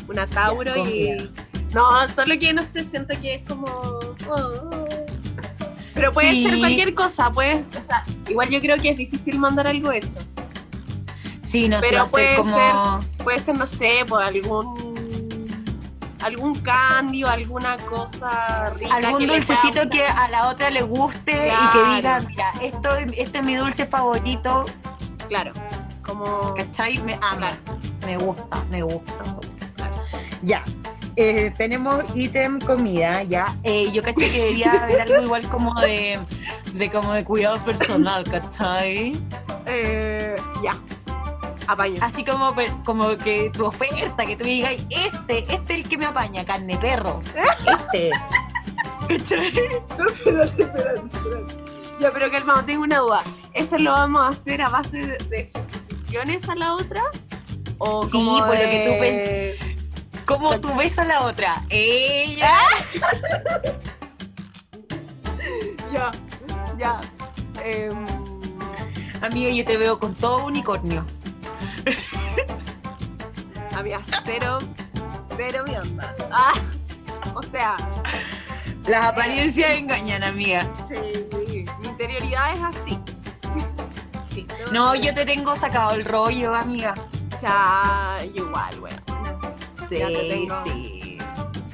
Una Tauro Ya, y. No, solo que no sé, siento que es como. oh. Pero puede Sí. ser cualquier cosa, puede. O sea, igual yo creo que es difícil mandar algo hecho. Sí, no sé, a ser puede como. Puede ser, no sé, pues algún. Algún candy o alguna cosa rica. Algún que dulcecito que a la otra le guste y que diga, mira, esto, este es mi dulce favorito, Claro. Como. ¿cachai? Me ama, Claro. me gusta, me gusta. Claro. Ya, eh, tenemos ítem comida, ya. Eh, yo caché que debería haber algo igual como de, de como de cuidado personal, ¿cachai? Eh, ya. Apaño. Así como, como que tu oferta, que tú digas, este, este es el que me apaña, carne perro. Este. ¿Cachai? No, espérate, espérate, espérate. Ya, pero calmado, tengo una duda. ¿Esto lo vamos a hacer a base de, de suposiciones a la otra? ¿O Sí, como por lo que tú ¿Cómo tú ves a la otra? Ella. Ya, ya. Em, Amiga, yo te veo con todo unicornio. amiga, cero, cero mi onda. Ah, o sea, Las apariencias engañan, amiga. sí, mi, mi interioridad es así. Sí, No, yo te tengo sacado el rollo, amiga. Ya, igual, weón. Sí, Ya te tengo. sí.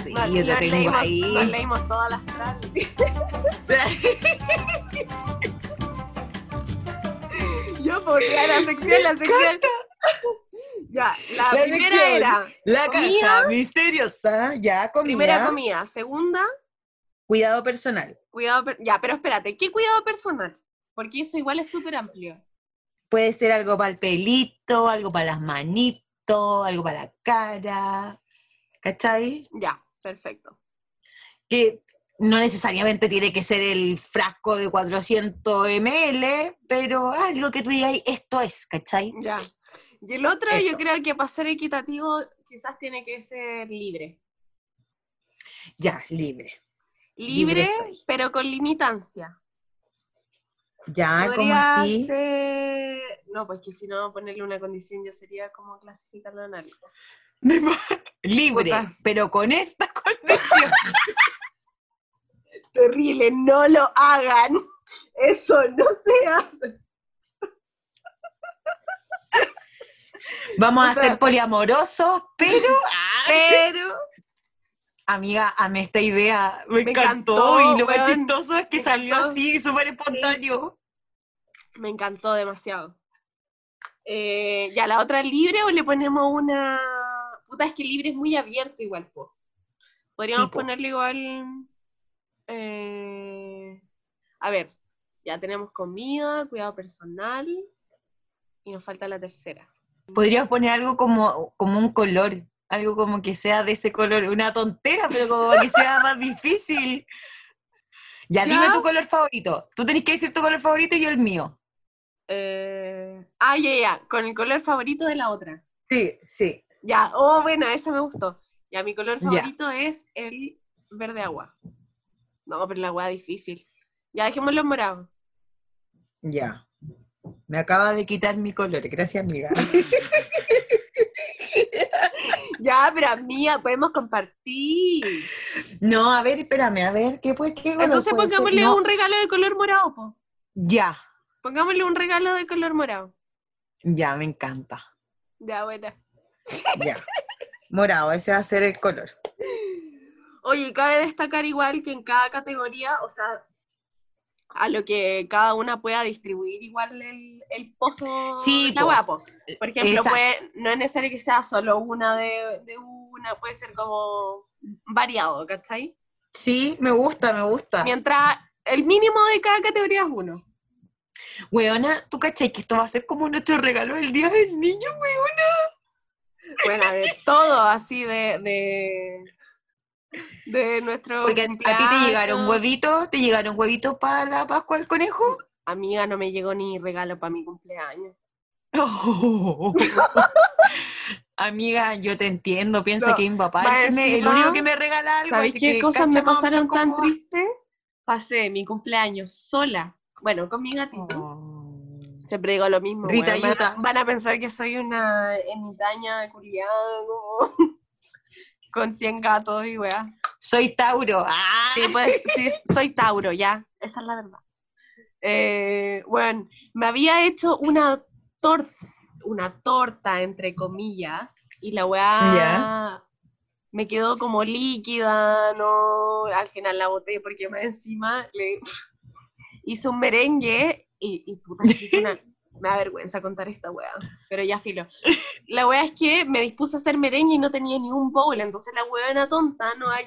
Sí, yo te tengo leímos- Nos ahí. leímos todas las. Yo porque la sección, la sección. Ya, la, La primera sección. era La Comida. caja misteriosa, ya comida. primera comida, segunda, Cuidado personal. cuidado, per- ya, pero espérate, ¿qué cuidado personal? Porque eso igual es súper amplio. Puede ser algo para el pelito, algo para las manitos, algo para la cara. ¿Cachai? Ya, perfecto. que no necesariamente tiene que ser el frasco de 400 ml, pero algo que tú digas, esto es, ¿cachai? Ya. Y el otro, yo creo que para ser equitativo, quizás tiene que ser libre. Ya, libre. Libre pero con limitancia. Ya, como así. ser- No, pues que si no ponerle una condición ya sería como clasificarlo en algo. libre, Puta. pero con esta condición. Terrible, no lo hagan. Eso no se hace. Vamos a O sea- ser poliamorosos, pero... Pero Amiga, amé esta idea, me, Me encantó, encantó, y lo más chistoso es que me salió encantó. así, súper espontáneo. me encantó demasiado. Eh, ya, la otra libre o le ponemos una. Puta, es que libre es muy abierto igual, po. Podríamos Sí, po. ponerle igual. eh, A ver, ya tenemos comida, cuidado personal. Y nos falta la tercera. Podrías poner algo como, como un color, algo como que sea de ese color, una tontera, pero como para que sea más difícil. Ya, dime ¿Ya? tu color favorito. Tú tenés que decir tu color favorito y yo el mío. Eh, Ah, ya, ya, con el color favorito de la otra. Sí, sí. Ya, oh, bueno, esa me gustó. Ya, mi color favorito es el verde agua. No, pero la agua difícil. Ya, dejémoslo en morado. Ya. Me acaba de quitar mi color, gracias amiga. Ya, pero amiga, podemos compartir. No, a ver, espérame, a ver, ¿qué, pues, qué Entonces puede pongámosle No, un regalo de color morado, po. Ya, Pongámosle un regalo de color morado. ya, me encanta. Ya, buena. Ya. Morado, ese va a ser el color. Oye, cabe destacar igual que en cada categoría, o sea, a lo que cada una pueda distribuir igual el, el pozo Sí, la po. hueá, po. Por ejemplo, puede, no es necesario que sea solo una de, de una, puede ser como variado, ¿cachai? Sí, me gusta, me gusta. Mientras el mínimo de cada categoría es uno. Weona, ¿tú cachai que esto va a ser como nuestro regalo del Día del Niño, weona? Bueno, de todo así de, de, de nuestro Porque a, a ti te llegaron huevitos, te llegaron huevitos para la Pascua del conejo. Amiga, no me llegó ni regalo para mi cumpleaños. Amiga, yo te entiendo, piensa No, que es el, único que me regala algo. ¿Sabes qué que cosas me pasaron tan cómo va. tristes? Pasé mi cumpleaños sola. Bueno, con mi gatito. Oh. Siempre digo lo mismo. Rita a- van a pensar que soy una ermitaña culiada, como con 100 gatos y weá. Soy Tauro. ¡Ah! Sí, pues, sí, soy Tauro, ya. Esa es la verdad. Eh, bueno, me había hecho una torta, una torta, entre comillas, y la weá me quedó como líquida, no, al final la boté porque más encima le hice un merengue y, y puta, hice una- me da vergüenza contar esta weá, pero ya filo. La weá es que me dispuse a hacer merengue y no tenía ni un bowl, entonces la weá era tonta, no hay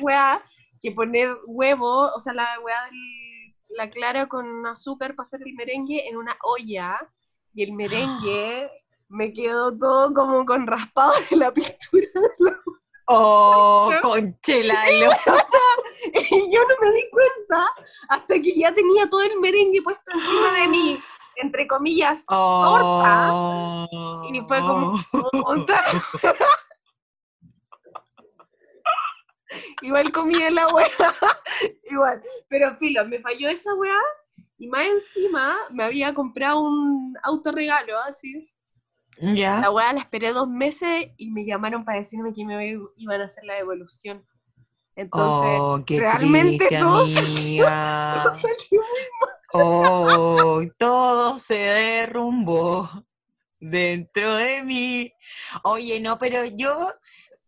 weá que poner huevo, o sea, la weá del- la clara con azúcar para hacer el merengue en una olla y el merengue me quedó todo como con raspado de la pintura Oh, conchelalo. y yo no me di cuenta hasta que ya tenía todo el merengue puesto encima de mí, entre comillas, Oh. y fue como, puta. Igual comí de la weá, igual, pero filo, me falló esa weá y más encima me había comprado un autorregalo, así. Ya. La weá la esperé dos meses y me llamaron para decirme que me iban a hacer la devolución. Entonces, oh, qué realmente triste, todo salió Oh, todo se derrumbó dentro de mí. Oye, no, pero yo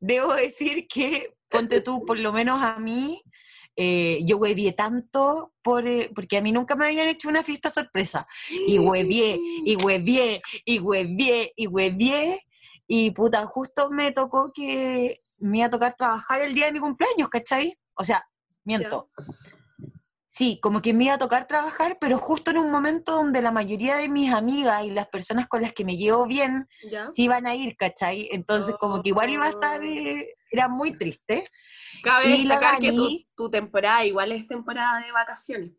debo decir que, ponte tú, por lo menos a mí, eh, yo huevié tanto por, eh, porque a mí nunca me habían hecho una fiesta sorpresa. Y huevié, y huevié, y huevié, y huevié. Y puta, justo me tocó que me iba a tocar trabajar el día de mi cumpleaños, ¿cachai? O sea, miento. Sí, como que me iba a tocar trabajar, pero justo en un momento donde la mayoría de mis amigas y las personas con las que me llevo bien ¿Ya? sí iban a ir, ¿cachai? Entonces como que igual iba a estar, eh, era muy triste. Cabe Y la destacar que tu, Dani- tu temporada igual es temporada de vacaciones.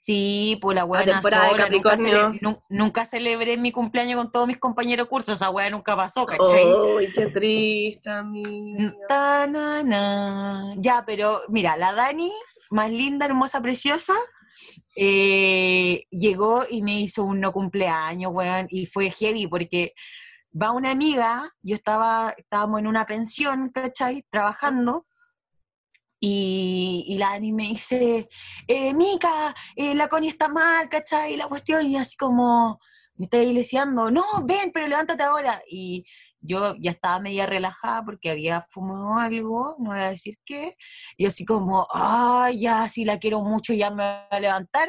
Sí, pues la buena temporada de nunca, cele- nu- nunca celebré mi cumpleaños con todos mis compañeros de curso, esa weá nunca pasó, ¿cachai? Ay, qué triste, amiga. Ya, pero mira, la Dani, más linda, hermosa, preciosa, eh, llegó y me hizo un no cumpleaños, weón, y fue heavy porque va una amiga, yo estaba, estábamos en una pensión, ¿cachai? Trabajando. Y, y la Dani me dice, eh, Mica, eh, la Connie está mal, ¿cachai? La cuestión, y así como, me está iglesiando, no, ven, pero levántate ahora. Y yo ya estaba media relajada porque había fumado algo, no voy a decir qué, y así como, ay, ya, sí la quiero mucho, ya me voy a levantar.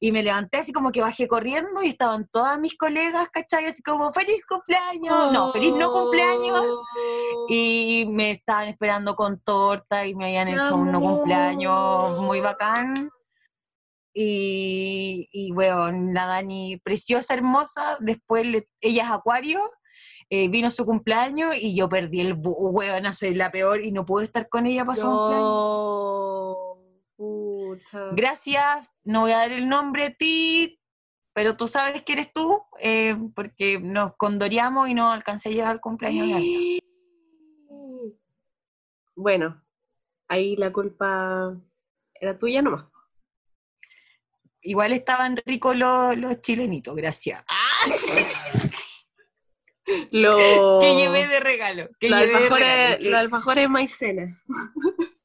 Y me levanté así como que bajé corriendo y estaban todas mis colegas, ¿cachai? Así como, feliz cumpleaños, no, feliz no cumpleaños. Oh. Y me estaban esperando con torta y me habían hecho un no cumpleaños muy bacán. Y, y bueno, la Dani, preciosa, hermosa, después le- ella es acuario, eh, vino su cumpleaños y yo perdí el bus, weón, soy la peor y no pude estar con ella para su cumpleaños. Gracias, no voy a dar el nombre a ti, pero tú sabes que eres tú, eh, porque nos condoreamos y no alcancé a llegar al cumpleaños. Bueno, ahí la culpa era tuya nomás. Igual estaban ricos los, los chilenitos, gracias. Lo... Que llevé de regalo. Que los alfajores, que- alfajores maicena.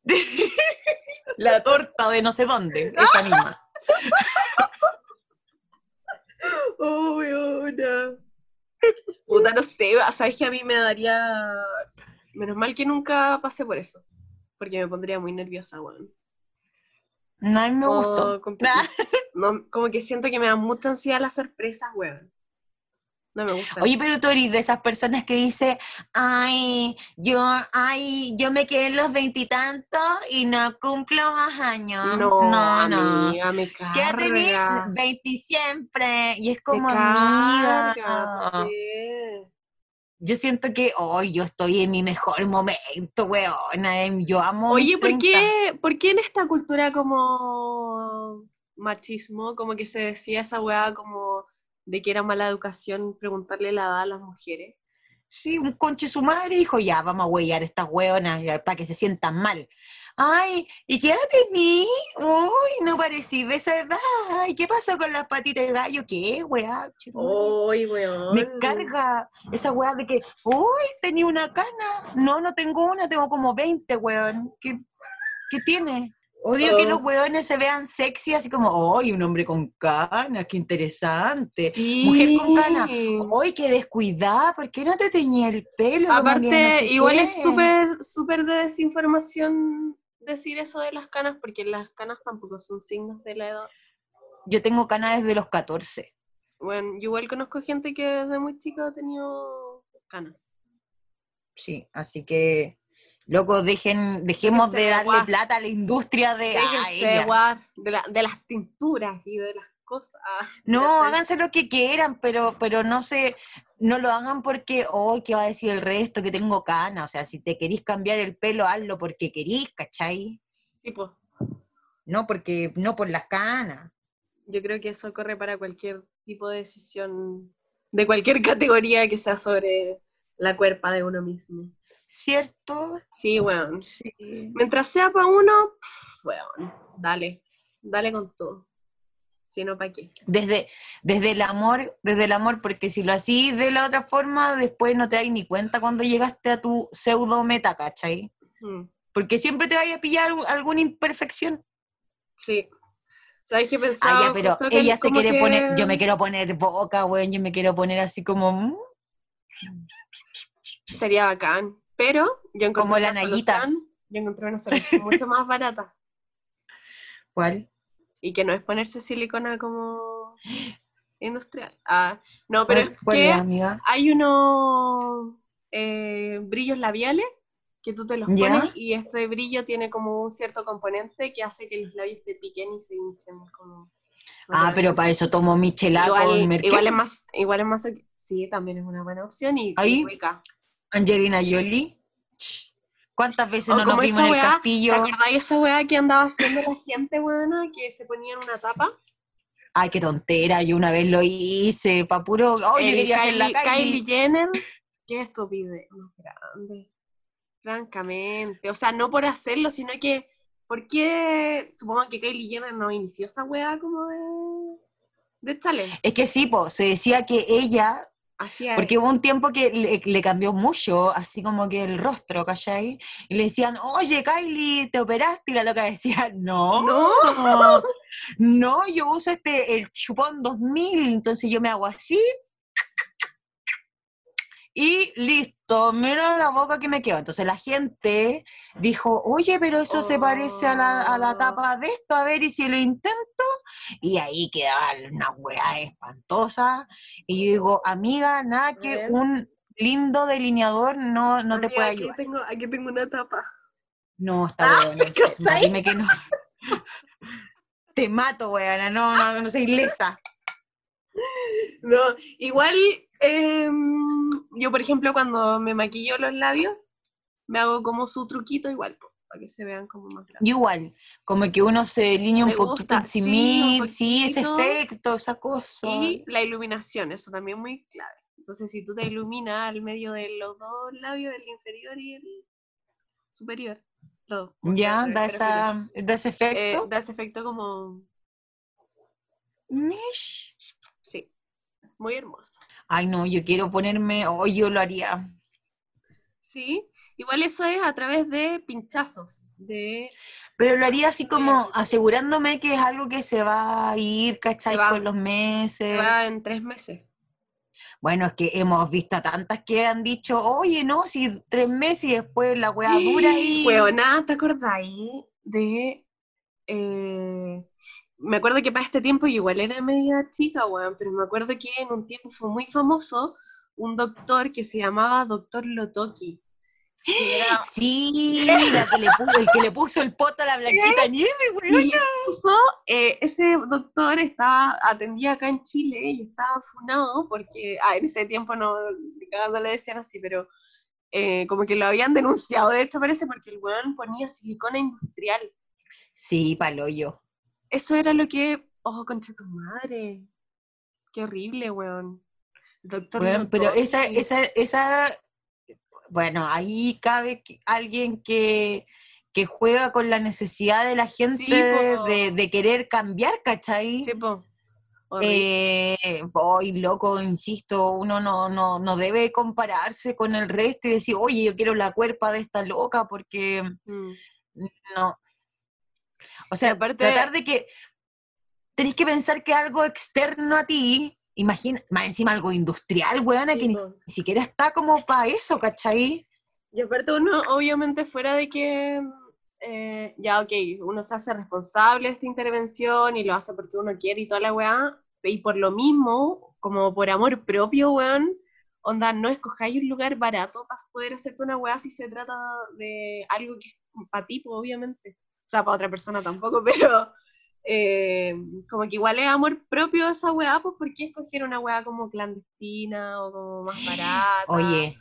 La torta de no sé dónde, esa misma. Oh, weona. Puta, no sé, sabes que a mí me daría. Menos mal que nunca pasé por eso. Porque me pondría muy nerviosa, weón. No, a mí me gustó. No, competir. No, como que siento que me da mucha ansiedad las sorpresas, weón. No me gusta. Oye, pero tú eres de esas personas que dice, ay, yo, ay, yo me quedé en los veintitantos y, no cumplo más años. no, no. no. amiga, me carga. 20 siempre. Y es Me como carga, amiga. ¿por qué? Yo siento que hoy yo estoy en mi mejor momento, weona. em, Yo amo. Oye, ¿por 30. qué, ¿por qué en esta cultura como machismo, como que se decía esa weá como de que era mala educación preguntarle la edad a las mujeres? Sí, un conche su madre dijo, ya, vamos a huellar estas hueonas para que se sientan mal. Ay, ¿y qué edad tení? Uy, no parecí de esa edad. Ay, ¿qué pasó con las patitas de gallo? ¿Qué, weá? ¡Ay, weón! Me carga esa weá de que, uy, tenía una cana. No, no tengo una, tengo como 20, weón. ¿Qué, qué tiene? Odio que los weones se vean sexy, así como, ¡ay, un hombre con canas! ¡Qué interesante! Sí. Mujer con cana. ¡Ay, qué descuidada! ¿Por qué no te teñía el pelo? Aparte, no sé igual qué? es súper, súper de desinformación decir eso de las canas, porque las canas tampoco son signos de la edad. Yo tengo canas desde los 14. Bueno, yo igual conozco gente que desde muy chica ha tenido canas. Sí, así que, loco, dejen, dejemos Déjense de darle guar. plata a la industria de... a de ella. guar de, la- de las tinturas y de las cosas. No, Fíjate. háganse lo que quieran, pero, pero no se, no lo hagan porque, oh, ¿qué va a decir el resto? Que tengo cana. O sea, si te querís cambiar el pelo, hazlo porque querís, ¿cachai? Sí, pues, No porque, no por las canas. yo creo que eso corre para cualquier tipo de decisión, de cualquier categoría que sea sobre la cuerpa de uno mismo. ¿Cierto? Sí, weón. Sí. Mientras sea para uno, pff, weón, dale, dale con todo. Si no, ¿para qué? Desde, desde el amor, desde el amor, porque si lo hacís de la otra forma, después no te das ni cuenta cuando llegaste a tu pseudo meta, ¿cachai? Mm, Porque siempre te vaya a pillar algu- alguna imperfección. Sí. ¿Sabes qué pensaba? Ah, ya, pero ella se quiere que- poner, yo me quiero poner boca, weón, yo me quiero poner así como, mm, Sería bacán. Pero yo encontré Como la una Nayita. solución, yo encontré una solución mucho más barata. ¿cuál? Y que no es ponerse silicona como industrial. Ah, no, pero ¿Cuál, es que es, amiga? hay unos eh, brillos labiales que tú te los ¿Ya? pones y este brillo tiene como un cierto componente que hace que los labios te piquen y se hinchen como... Ah, pero para eso tomo michelada con igual, Merkel. igual es más, igual es más, sí, también es una buena opción y, y Ahí. rica. Angelina Jolie. ¿Cuántas veces O no nos vimos en el weá, ¿Te castillo? acordáis esa weá que andaba haciendo la gente, weona, que se ponía en una tapa? Ay, qué tontera, yo una vez lo hice, pa' puro... Oh, yo quería hacer la Kylie, Kylie. Kylie Jenner, qué estupidez más grande. Francamente. O sea, no por hacerlo, sino que, ¿por qué? Supongo que Kylie Jenner no inició esa weá como de, de challenge. Es que sí, po, se decía que ella Así es. Porque hubo un tiempo que le, le cambió mucho, así como que el rostro, ¿cachai? Y le decían, oye, Kylie, ¿te operaste? Y la loca decía, no, No. no, yo uso este, el chupón 2000, entonces yo me hago así. Y listo, mira la boca que me quedó. Entonces la gente dijo, oye, pero eso se parece a la, a la Oh. tapa de esto, a ver, y si lo intento. Y ahí quedaba una weá espantosa. Y yo digo, amiga, nada que un lindo delineador no, no te puede aquí ayudar. Tengo, aquí tengo una tapa. No, está Ah, bueno. Dime que no. Te mato, weona, no, no, no soy lesa. No, igual, em, yo por ejemplo cuando me maquillo los labios, me hago como su truquito igual, para que se vean como más grandes. Igual, como que uno se delinea un poquito gusta, sí, encimita, sí, ese efecto, esa cosa. Y la iluminación, eso también es muy clave. Entonces, si tú te iluminas al medio de los dos labios, el inferior y el superior, los dos, Ya, da, esa, da ese. Eh, efecto. da ese efecto como, Mish. sí, muy hermoso. Ay, no, yo quiero ponerme, o yo lo haría. Sí, igual eso es a través de pinchazos, de Pero lo haría así como asegurándome que es algo que se va a ir, ¿cachai? va. Con los se meses. va en tres meses. Bueno, es que hemos visto a tantas que han dicho, oye, no, si tres meses y después la weá dura y... Huevona, ¿te acordáis de... eh, me acuerdo que para este tiempo yo igual era media chica, weón, pero me acuerdo que en un tiempo fue muy famoso un doctor que se llamaba Doctor Lotoki. era- Sí, la que le puso, el que le puso el poto a la Blanquita Nieve, weón. puso, eh, ese doctor estaba, atendía acá en Chile y estaba funado porque, ah, en ese tiempo no, cagando le decían así, pero eh, como que lo habían denunciado, de hecho parece porque el weón ponía silicona industrial. Sí, palo yo. Eso era lo que. Oh, concha tu madre. Qué horrible, weón. Doctor Weón, pero esa, esa, esa, bueno, ahí cabe que- alguien que, que juega con la necesidad de la gente de, de querer cambiar, ¿cachai? Sí, po. Eh, voy, loco, insisto, uno no, no, no debe compararse con el resto y decir, oye, yo quiero la cuerpa de esta loca, porque Mm. no. O sea, aparte- tratar de que tenés que pensar que algo externo a ti, imagina, más encima algo industrial, weona, que Sí, ni, po. ni siquiera está como para eso, ¿cachai? Y aparte uno, obviamente, fuera de que, eh, ya, ok, uno se hace responsable de esta intervención y lo hace porque uno quiere y toda la weá, y por lo mismo, como por amor propio, weón, onda, no escojáis un lugar barato para poder hacerte una weá si se trata de algo que es para ti, pues, obviamente. O sea, para otra persona tampoco, pero eh, como que igual es amor propio esa weá, pues, ¿por qué escoger una weá como clandestina o como más barata? Oye,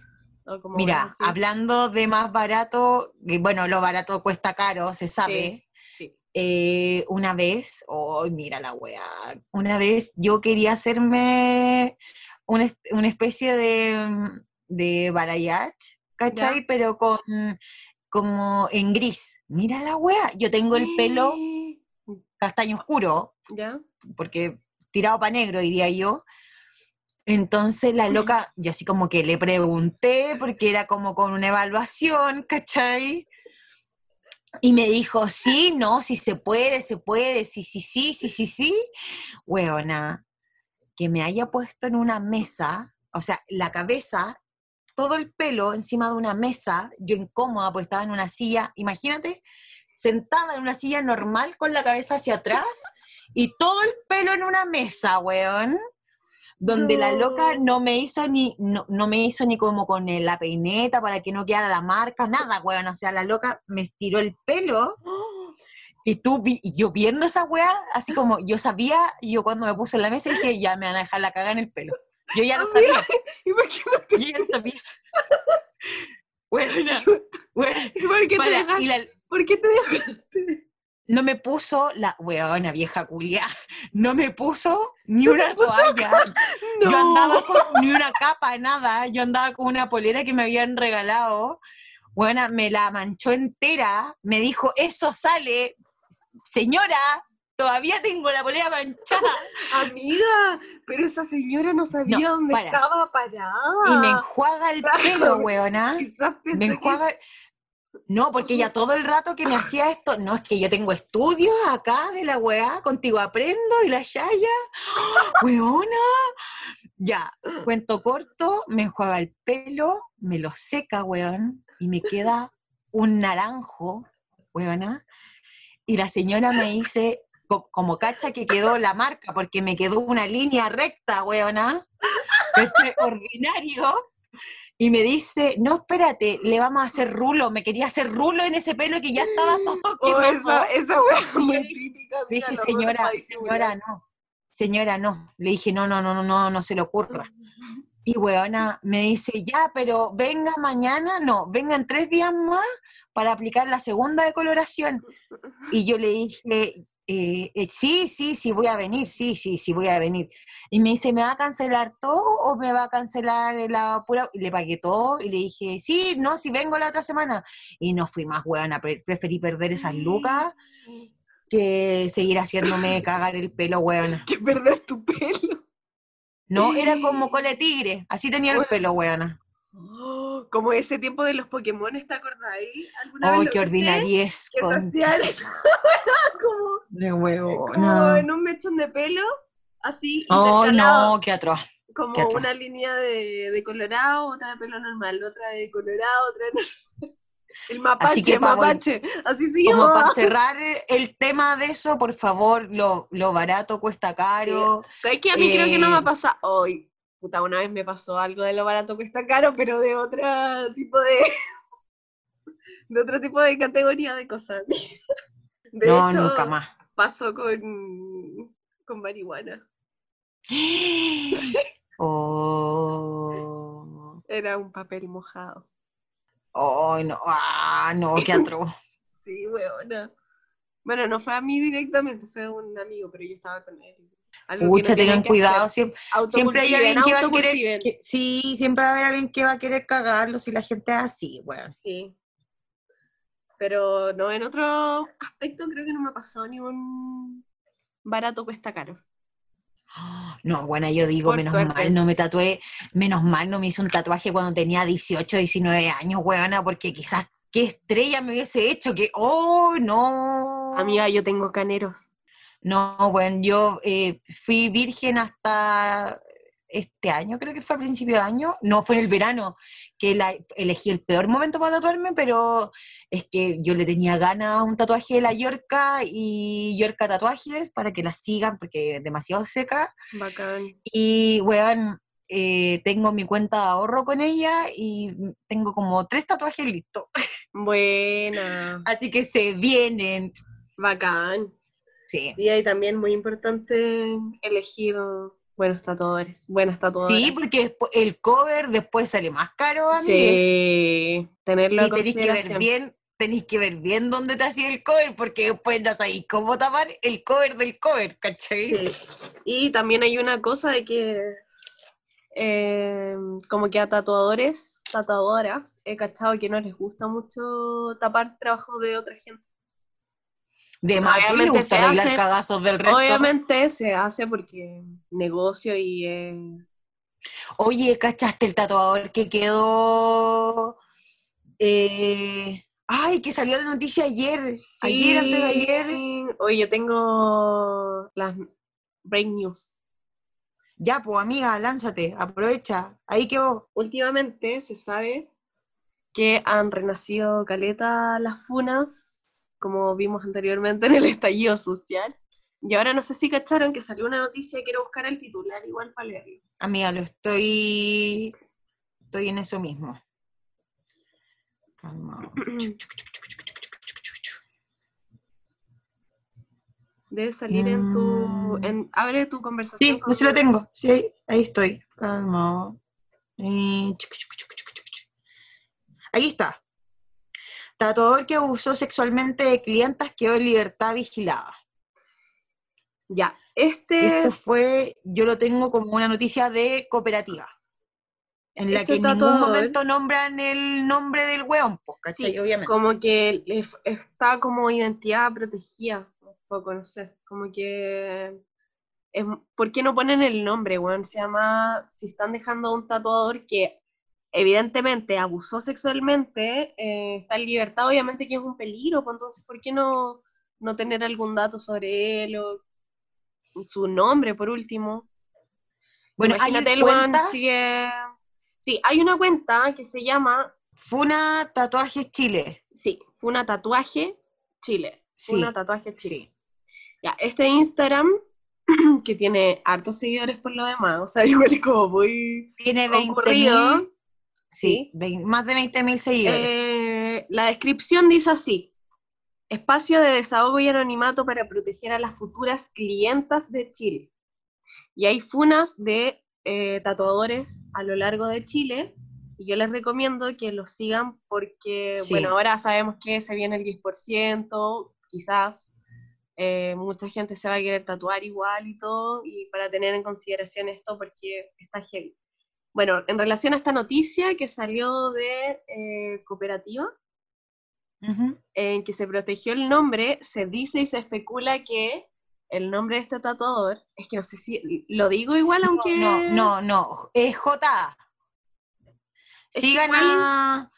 como mira, así? hablando de más barato, bueno, lo barato cuesta caro, se sabe. Sí. Eh, una vez, oh, mira la weá, una vez yo quería hacerme una, una especie de, mm, de balayage, ¿cachai? Pero con como en gris. Mira la weá, yo tengo el pelo castaño oscuro, ¿Ya? porque tirado para negro, diría yo. Entonces la loca, yo así como que le pregunté, porque era como con una evaluación, ¿cachai? Y me dijo, sí, no, si se puede, se puede, sí, sí, sí, sí, sí, sí. Huevona, que me haya puesto en una mesa, o sea, la cabeza, todo el pelo encima de una mesa, yo incómoda porque estaba en una silla, imagínate, sentada en una silla normal con la cabeza hacia atrás y todo el pelo en una mesa, weón. Donde la loca No. me hizo ni, no, no me hizo ni como con el- la peineta para que no quedara la marca, nada, weón. O sea, la loca me estiró el pelo y tú, vi- y yo viendo esa weá, así como yo sabía, yo cuando me puse en la mesa dije, ya me van a dejar la caga en el pelo. Yo ya lo sabía, ¿Y por qué no yo ya lo sabía. Weona, ¿Y por qué te dejaste? y la- ¿Por qué te dejaste? no me puso la weona vieja culia, no me puso ni una toalla. No. Yo andaba con ni una capa, nada. Yo andaba con una polera que me habían regalado. Bueno, me la manchó entera. Me dijo, eso sale, señora, Todavía tengo la polera manchada. Amiga, pero esa señora no sabía No, dónde para. estaba parada. Y me enjuaga el Claro. pelo, weona. Quizás Me que- enjuaga. No, porque ella todo el rato que me hacía esto, no, es que yo tengo estudios acá de la weá, contigo aprendo y la Yaya, weona. Ya, cuento corto, me enjuaga el pelo, me lo seca, weón, y me queda un naranjo, weona. Y la señora me dice, como cacha que quedó la marca, porque me quedó una línea recta, weona, este ordinario, y me dice, no, espérate, le vamos a hacer rulo, me quería hacer rulo en ese pelo que ya estaba todo Oh, esa, muy le dije-. Le señora, señora, no, señora, no. Le dije, no, no, no, no, no, no se le ocurra. Y weona me dice, ya, pero venga mañana, no, venga en tres días más para aplicar la segunda decoloración. Y yo le dije, eh, eh, sí, sí, sí, voy a venir, sí, sí, sí, voy a venir. Y me dice, ¿me va a cancelar todo o me va a cancelar la pura? Y le pagué todo y le dije, sí, no, si vengo la otra semana. Y no fui más pre- preferí perder esas lucas que seguir haciéndome cagar el pelo, weona. Que perder tu pelo. No, era como cole tigre, así tenía el pelo, weona. Oh, como ese tiempo de los Pokémon, ¿te acordáis? ¿Alguna ¡Ay, vez qué ordinariez! Que como, De como huevona. en un mechón de pelo, así ¡Ay, intercalado, no! ¡Qué atroz! como qué atroz. una línea de, de colorado, otra de pelo normal, otra de colorado, otra de... El mapache, Así que mapache, así se Como para cerrar el tema de eso, por favor, lo, lo barato cuesta caro. ¿Sabes qué? A mí creo que no me Eh, ha pasado hoy. Puta, una vez me pasó algo de lo barato que está caro, pero de otro tipo de. de otro tipo de categoría de cosas. De no, hecho, nunca más. pasó con. con marihuana. Oh. Era un papel mojado. Ay, no. Ah, no, qué atroz. Sí, weona. Bueno, no fue a mí directamente, fue a un amigo, pero yo estaba con él. Algo que no tengan que cuidado. hacer. Siempre, siempre hay alguien que va a querer. que- sí, siempre va a haber alguien que va a querer cagarlo si la gente es así, weón. Sí. Pero no, en otro aspecto creo que no me ha pasado ni un barato cuesta caro. No, bueno, yo digo, Por menos suerte. mal no me tatué, menos mal no me hice un tatuaje cuando tenía 18, 19 años, weona, porque quizás qué estrella me hubiese hecho, que, oh, no. Amiga, yo tengo caneros. No, bueno, yo eh, fui virgen hasta este año, creo que fue a principio de año, no, fue en el verano, que la- elegí el peor momento para tatuarme, pero es que yo le tenía ganas a un tatuaje de la Yorca y Yorca Tatuajes para que la sigan porque es demasiado seca. Bacán. Y, weón, eh, tengo mi cuenta de ahorro con ella y tengo como tres tatuajes listos. Buena. Así que se vienen. Bacán. Sí. Sí, hay también muy importante elegir buenos tatuadores. Buenas tatuadoras. Sí, porque el cover después sale más caro, amigues. Sí, tenerlo Y en tenéis que ver bien, tenéis que ver bien dónde te hacía el cover, porque después no sabéis cómo tapar el cover del cover, ¿cachai? Sí. Y también hay una cosa de que eh, como que a tatuadores, tatuadoras, he cachado que no les gusta mucho tapar trabajos de otra gente. De más, ¿quién le gusta arreglar hace- cagazos del resto? Obviamente se hace porque negocio y eh, Oye, ¿cachaste el tatuador que quedó? eh, Ay, que salió la noticia ayer. Ayer, antes de ayer. Oye, yo tengo las break news. Ya, pues, amiga, lánzate, aprovecha. Ahí quedó. Últimamente se sabe que han renacido caleta las funas, como vimos anteriormente en el estallido social. Y ahora no sé si cacharon que salió una noticia y quiero buscar el titular igual para leerlo. Amiga, lo estoy. Estoy en eso mismo. Calma. Debe salir en tu... Mm. En, abre tu conversación. Sí, con no se lo tengo. Sí, ahí, estoy. Calma. Eh. Ahí está. Tatuador que abusó sexualmente de clientas quedó en libertad vigilada. Ya, este... Esto fue, yo lo tengo como una noticia de cooperativa, en la Este que en ningún momento nombran el nombre del weón, pues, ¿cachai? Sí, Obviamente. como que está como identidad protegida. poco, no sé, como que... Es, ¿Por qué no ponen el nombre, weón? Se llama, si están dejando a un tatuador que evidentemente abusó sexualmente, eh, está en libertad, obviamente que es un peligro, pues entonces, ¿por qué no, no tener algún dato sobre él o su nombre, por último? Bueno, Imagínate, hay cuentas, sigue- Sí, hay una cuenta que se llama, Funa Tatuajes Chile. sí, una tatuaje Chile. Sí, Una tatuaje Chile. sí. Ya, este Instagram, que tiene hartos seguidores por lo demás, o sea, igual es como muy Tiene 20 sí, más de 20 mil seguidores. Eh, la descripción dice así: espacio de desahogo y anonimato para proteger a las futuras clientas de Chile. Y hay funas de eh, tatuadores a lo largo de Chile. Y yo les recomiendo que los sigan porque, Sí. bueno, ahora sabemos que se viene el 10%, quizás eh, mucha gente se va a querer tatuar igual y todo, y para tener en consideración esto porque está heavy. Bueno, en relación a esta noticia que salió de eh, cooperativa, en que se protegió el nombre, se dice y se especula que el nombre de este tatuador, es que no sé si lo digo igual, aunque... No, no, no, es JA. Es Sigan a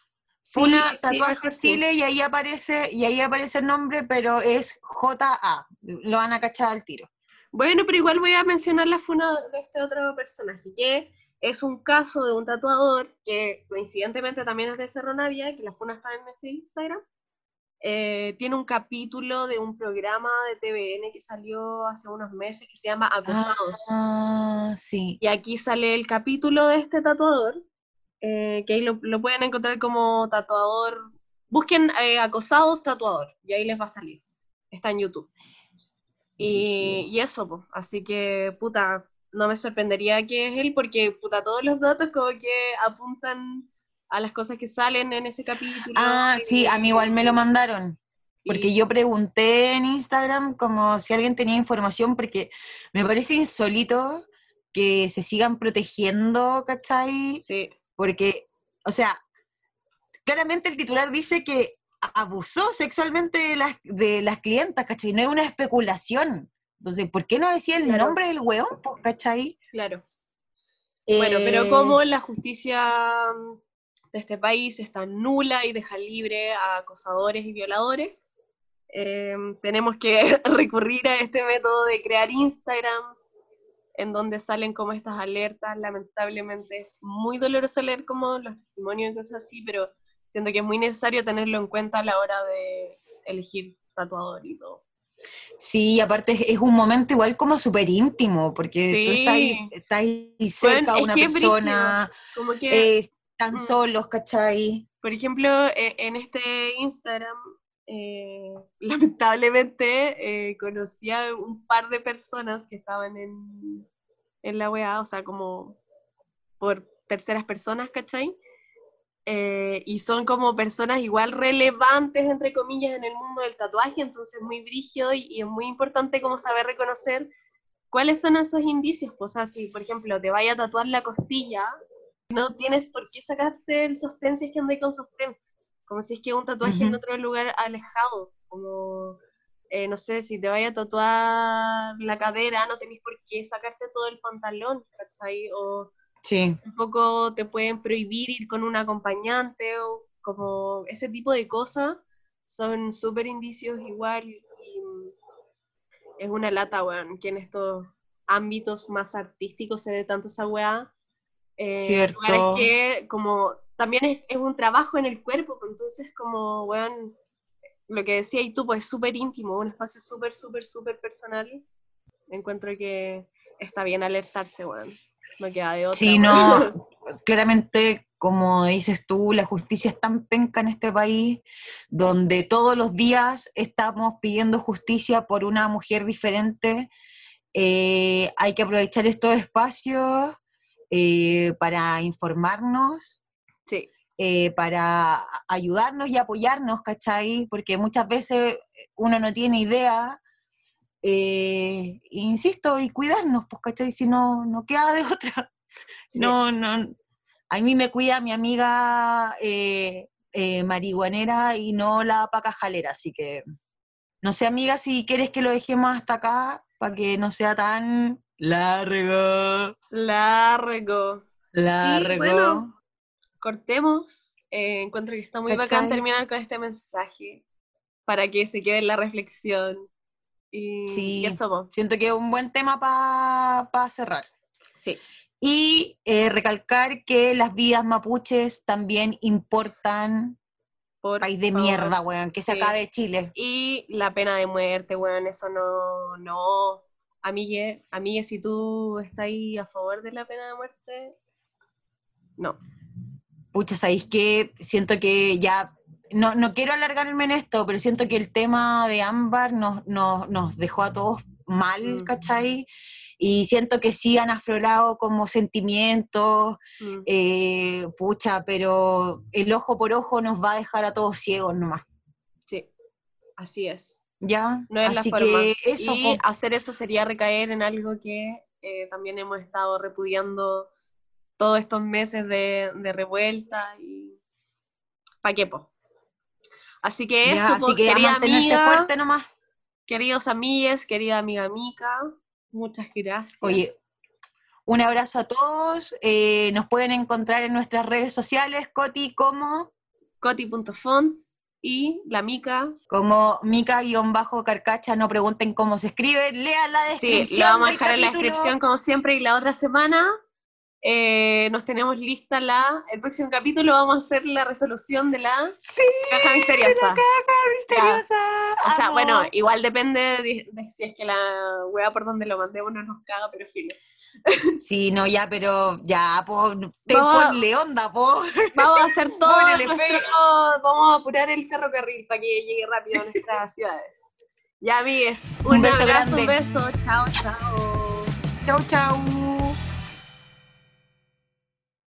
Funa sí, Tatuajes mejor sí. Chile y ahí aparece, y ahí aparece el nombre, pero es JA. Lo van a cachar al tiro. Bueno, pero igual voy a mencionar la funa de este otro personaje, que es un caso de un tatuador que coincidentemente también es de Cerro Navia, que la funa está en este Instagram. Eh, tiene un capítulo de un programa de TVN que salió hace unos meses que se llama Acosados. Ah, sí. Y aquí sale el capítulo de este tatuador, eh, que ahí lo, lo pueden encontrar como tatuador. Busquen eh, acosados tatuador, y ahí les va a salir. Está en YouTube. Y, Brígido. y eso, pues. Así que, puta, no me sorprendería que es él, porque, puta, todos los datos como que apuntan a las cosas que salen en ese capítulo. Ah, sí, a mí igual me lo mandaron. Porque y- yo pregunté en Instagram como si alguien tenía información, porque me parece insólito que se sigan protegiendo, ¿cachai? Sí, Porque, o sea, claramente el titular dice que abusó sexualmente de las, de las clientas, ¿cachai? No es una especulación. Entonces, ¿por qué no decía el Claro. nombre del weón, ¿cachai? claro. Bueno, pero Eh, como la justicia mm, de este país está nula y deja libre a acosadores y violadores, eh, tenemos que recurrir a este método de crear Instagrams en donde salen como estas alertas. Lamentablemente es muy doloroso leer como los testimonios y cosas así, pero siento que es muy necesario tenerlo en cuenta a la hora de elegir tatuador y todo. Sí, aparte es, un momento igual como súper íntimo, porque tú estás ahí, Sí. estás ahí cerca de es una persona, Como que eh, están Mm. solos, ¿cachai? Por ejemplo, e- en este Instagram, eh, lamentablemente eh, conocí a un par de personas que estaban en, en la weá, o sea, como por terceras personas, ¿cachai? Eh, y son como personas igual relevantes, entre comillas, en el mundo del tatuaje, entonces muy brígido y, y es muy importante como saber reconocer cuáles son esos indicios. Pues, o sea, si, por ejemplo, te vaya a tatuar la costilla, no tienes por qué sacarte el sostén si es que andas con sostén. Como si es que es un tatuaje en Ujú. otro lugar alejado. Como, eh, no sé, si te vaya a tatuar la cadera, no tenés por qué sacarte todo el pantalón, ¿cachai? O Sí. tampoco te pueden prohibir ir con un acompañante o como ese tipo de cosas son súper indicios igual y es una lata, weón, que en estos ámbitos más artísticos se dé tanto esa weá. Eh, Cierto. lugares que como también es, es un trabajo en el cuerpo, pues, entonces como, weón, lo que decía y tú, pues es súper íntimo, un espacio súper, súper, súper personal. Encuentro que está bien alertarse, weón. No queda de otra. Sí, no, claramente, como dices tú, la justicia es tan penca en este país, donde todos los días estamos pidiendo justicia por una mujer diferente. Eh, hay que aprovechar estos espacios eh, para informarnos, Sí, eh, para ayudarnos y apoyarnos, ¿cachai? Porque muchas veces uno no tiene idea. Eh, insisto, y cuidarnos, pues, ¿cachai? Si no, no queda de otra. sí. No, no. A mí me cuida mi amiga eh, eh, marihuanera y no la paca jalera, así que No sé, amiga, si quieres que lo dejemos hasta acá para que no sea tan largo. Largo. Largo. bueno, Cortemos. Eh, encuentro que está muy bacán ¿Cachai? terminar con este mensaje para que se quede en la reflexión. Y, Sí. y eso, po. Siento que es un buen tema para cerrar. sí. Y eh, recalcar que las vidas mapuches también importan. Por País de favor. mierda, weón. Que se Sí. acabe Chile. Y la pena de muerte, weón, eso no, no. Amigue, amigue, si tú estás ahí a favor de la pena de muerte, no. Pucha, ¿sabéis qué? Siento que ya. No, no quiero alargarme en esto, pero siento que el tema de Ámbar nos, nos, nos dejó a todos mal, Mm. ¿cachai? Y siento que sí han aflorado como sentimientos, Mm. eh, pucha, pero el ojo por ojo nos va a dejar a todos ciegos nomás, Sí, así es. ¿ya? No es Así la forma. que eso, y hacer eso sería recaer en algo que eh, también hemos estado repudiando todos estos meses de, de revuelta y pa' qué, po. Así que Ya, eso, así po, que a querida amiga, fuerte nomás. queridos amigues, querida amiga Mica, muchas gracias. Oye, un abrazo a todos. eh, nos pueden encontrar en nuestras redes sociales, Coti, como, Coti.fons y la Mica. como Mica-Carcacha. No pregunten cómo se escribe. Lean la descripción. Sí, lo vamos a dejar en la descripción como siempre y la otra semana eh, nos tenemos lista la, el próximo capítulo vamos a hacer la resolución de la Sí, caja misteriosa. misteriosa. O sea, amo. bueno, igual depende de, de si es que la weá por donde lo mandemos no nos caga, pero filo. Sí, no, ya, pero ya, po, te Vamos ponle onda, po. Vamos a hacer todo nuestro- vamos a apurar el ferrocarril para que llegue rápido a nuestras ciudades. Ya, amigues, un, Un beso abrazo, grande. un beso, chao, chao. Chau, chau.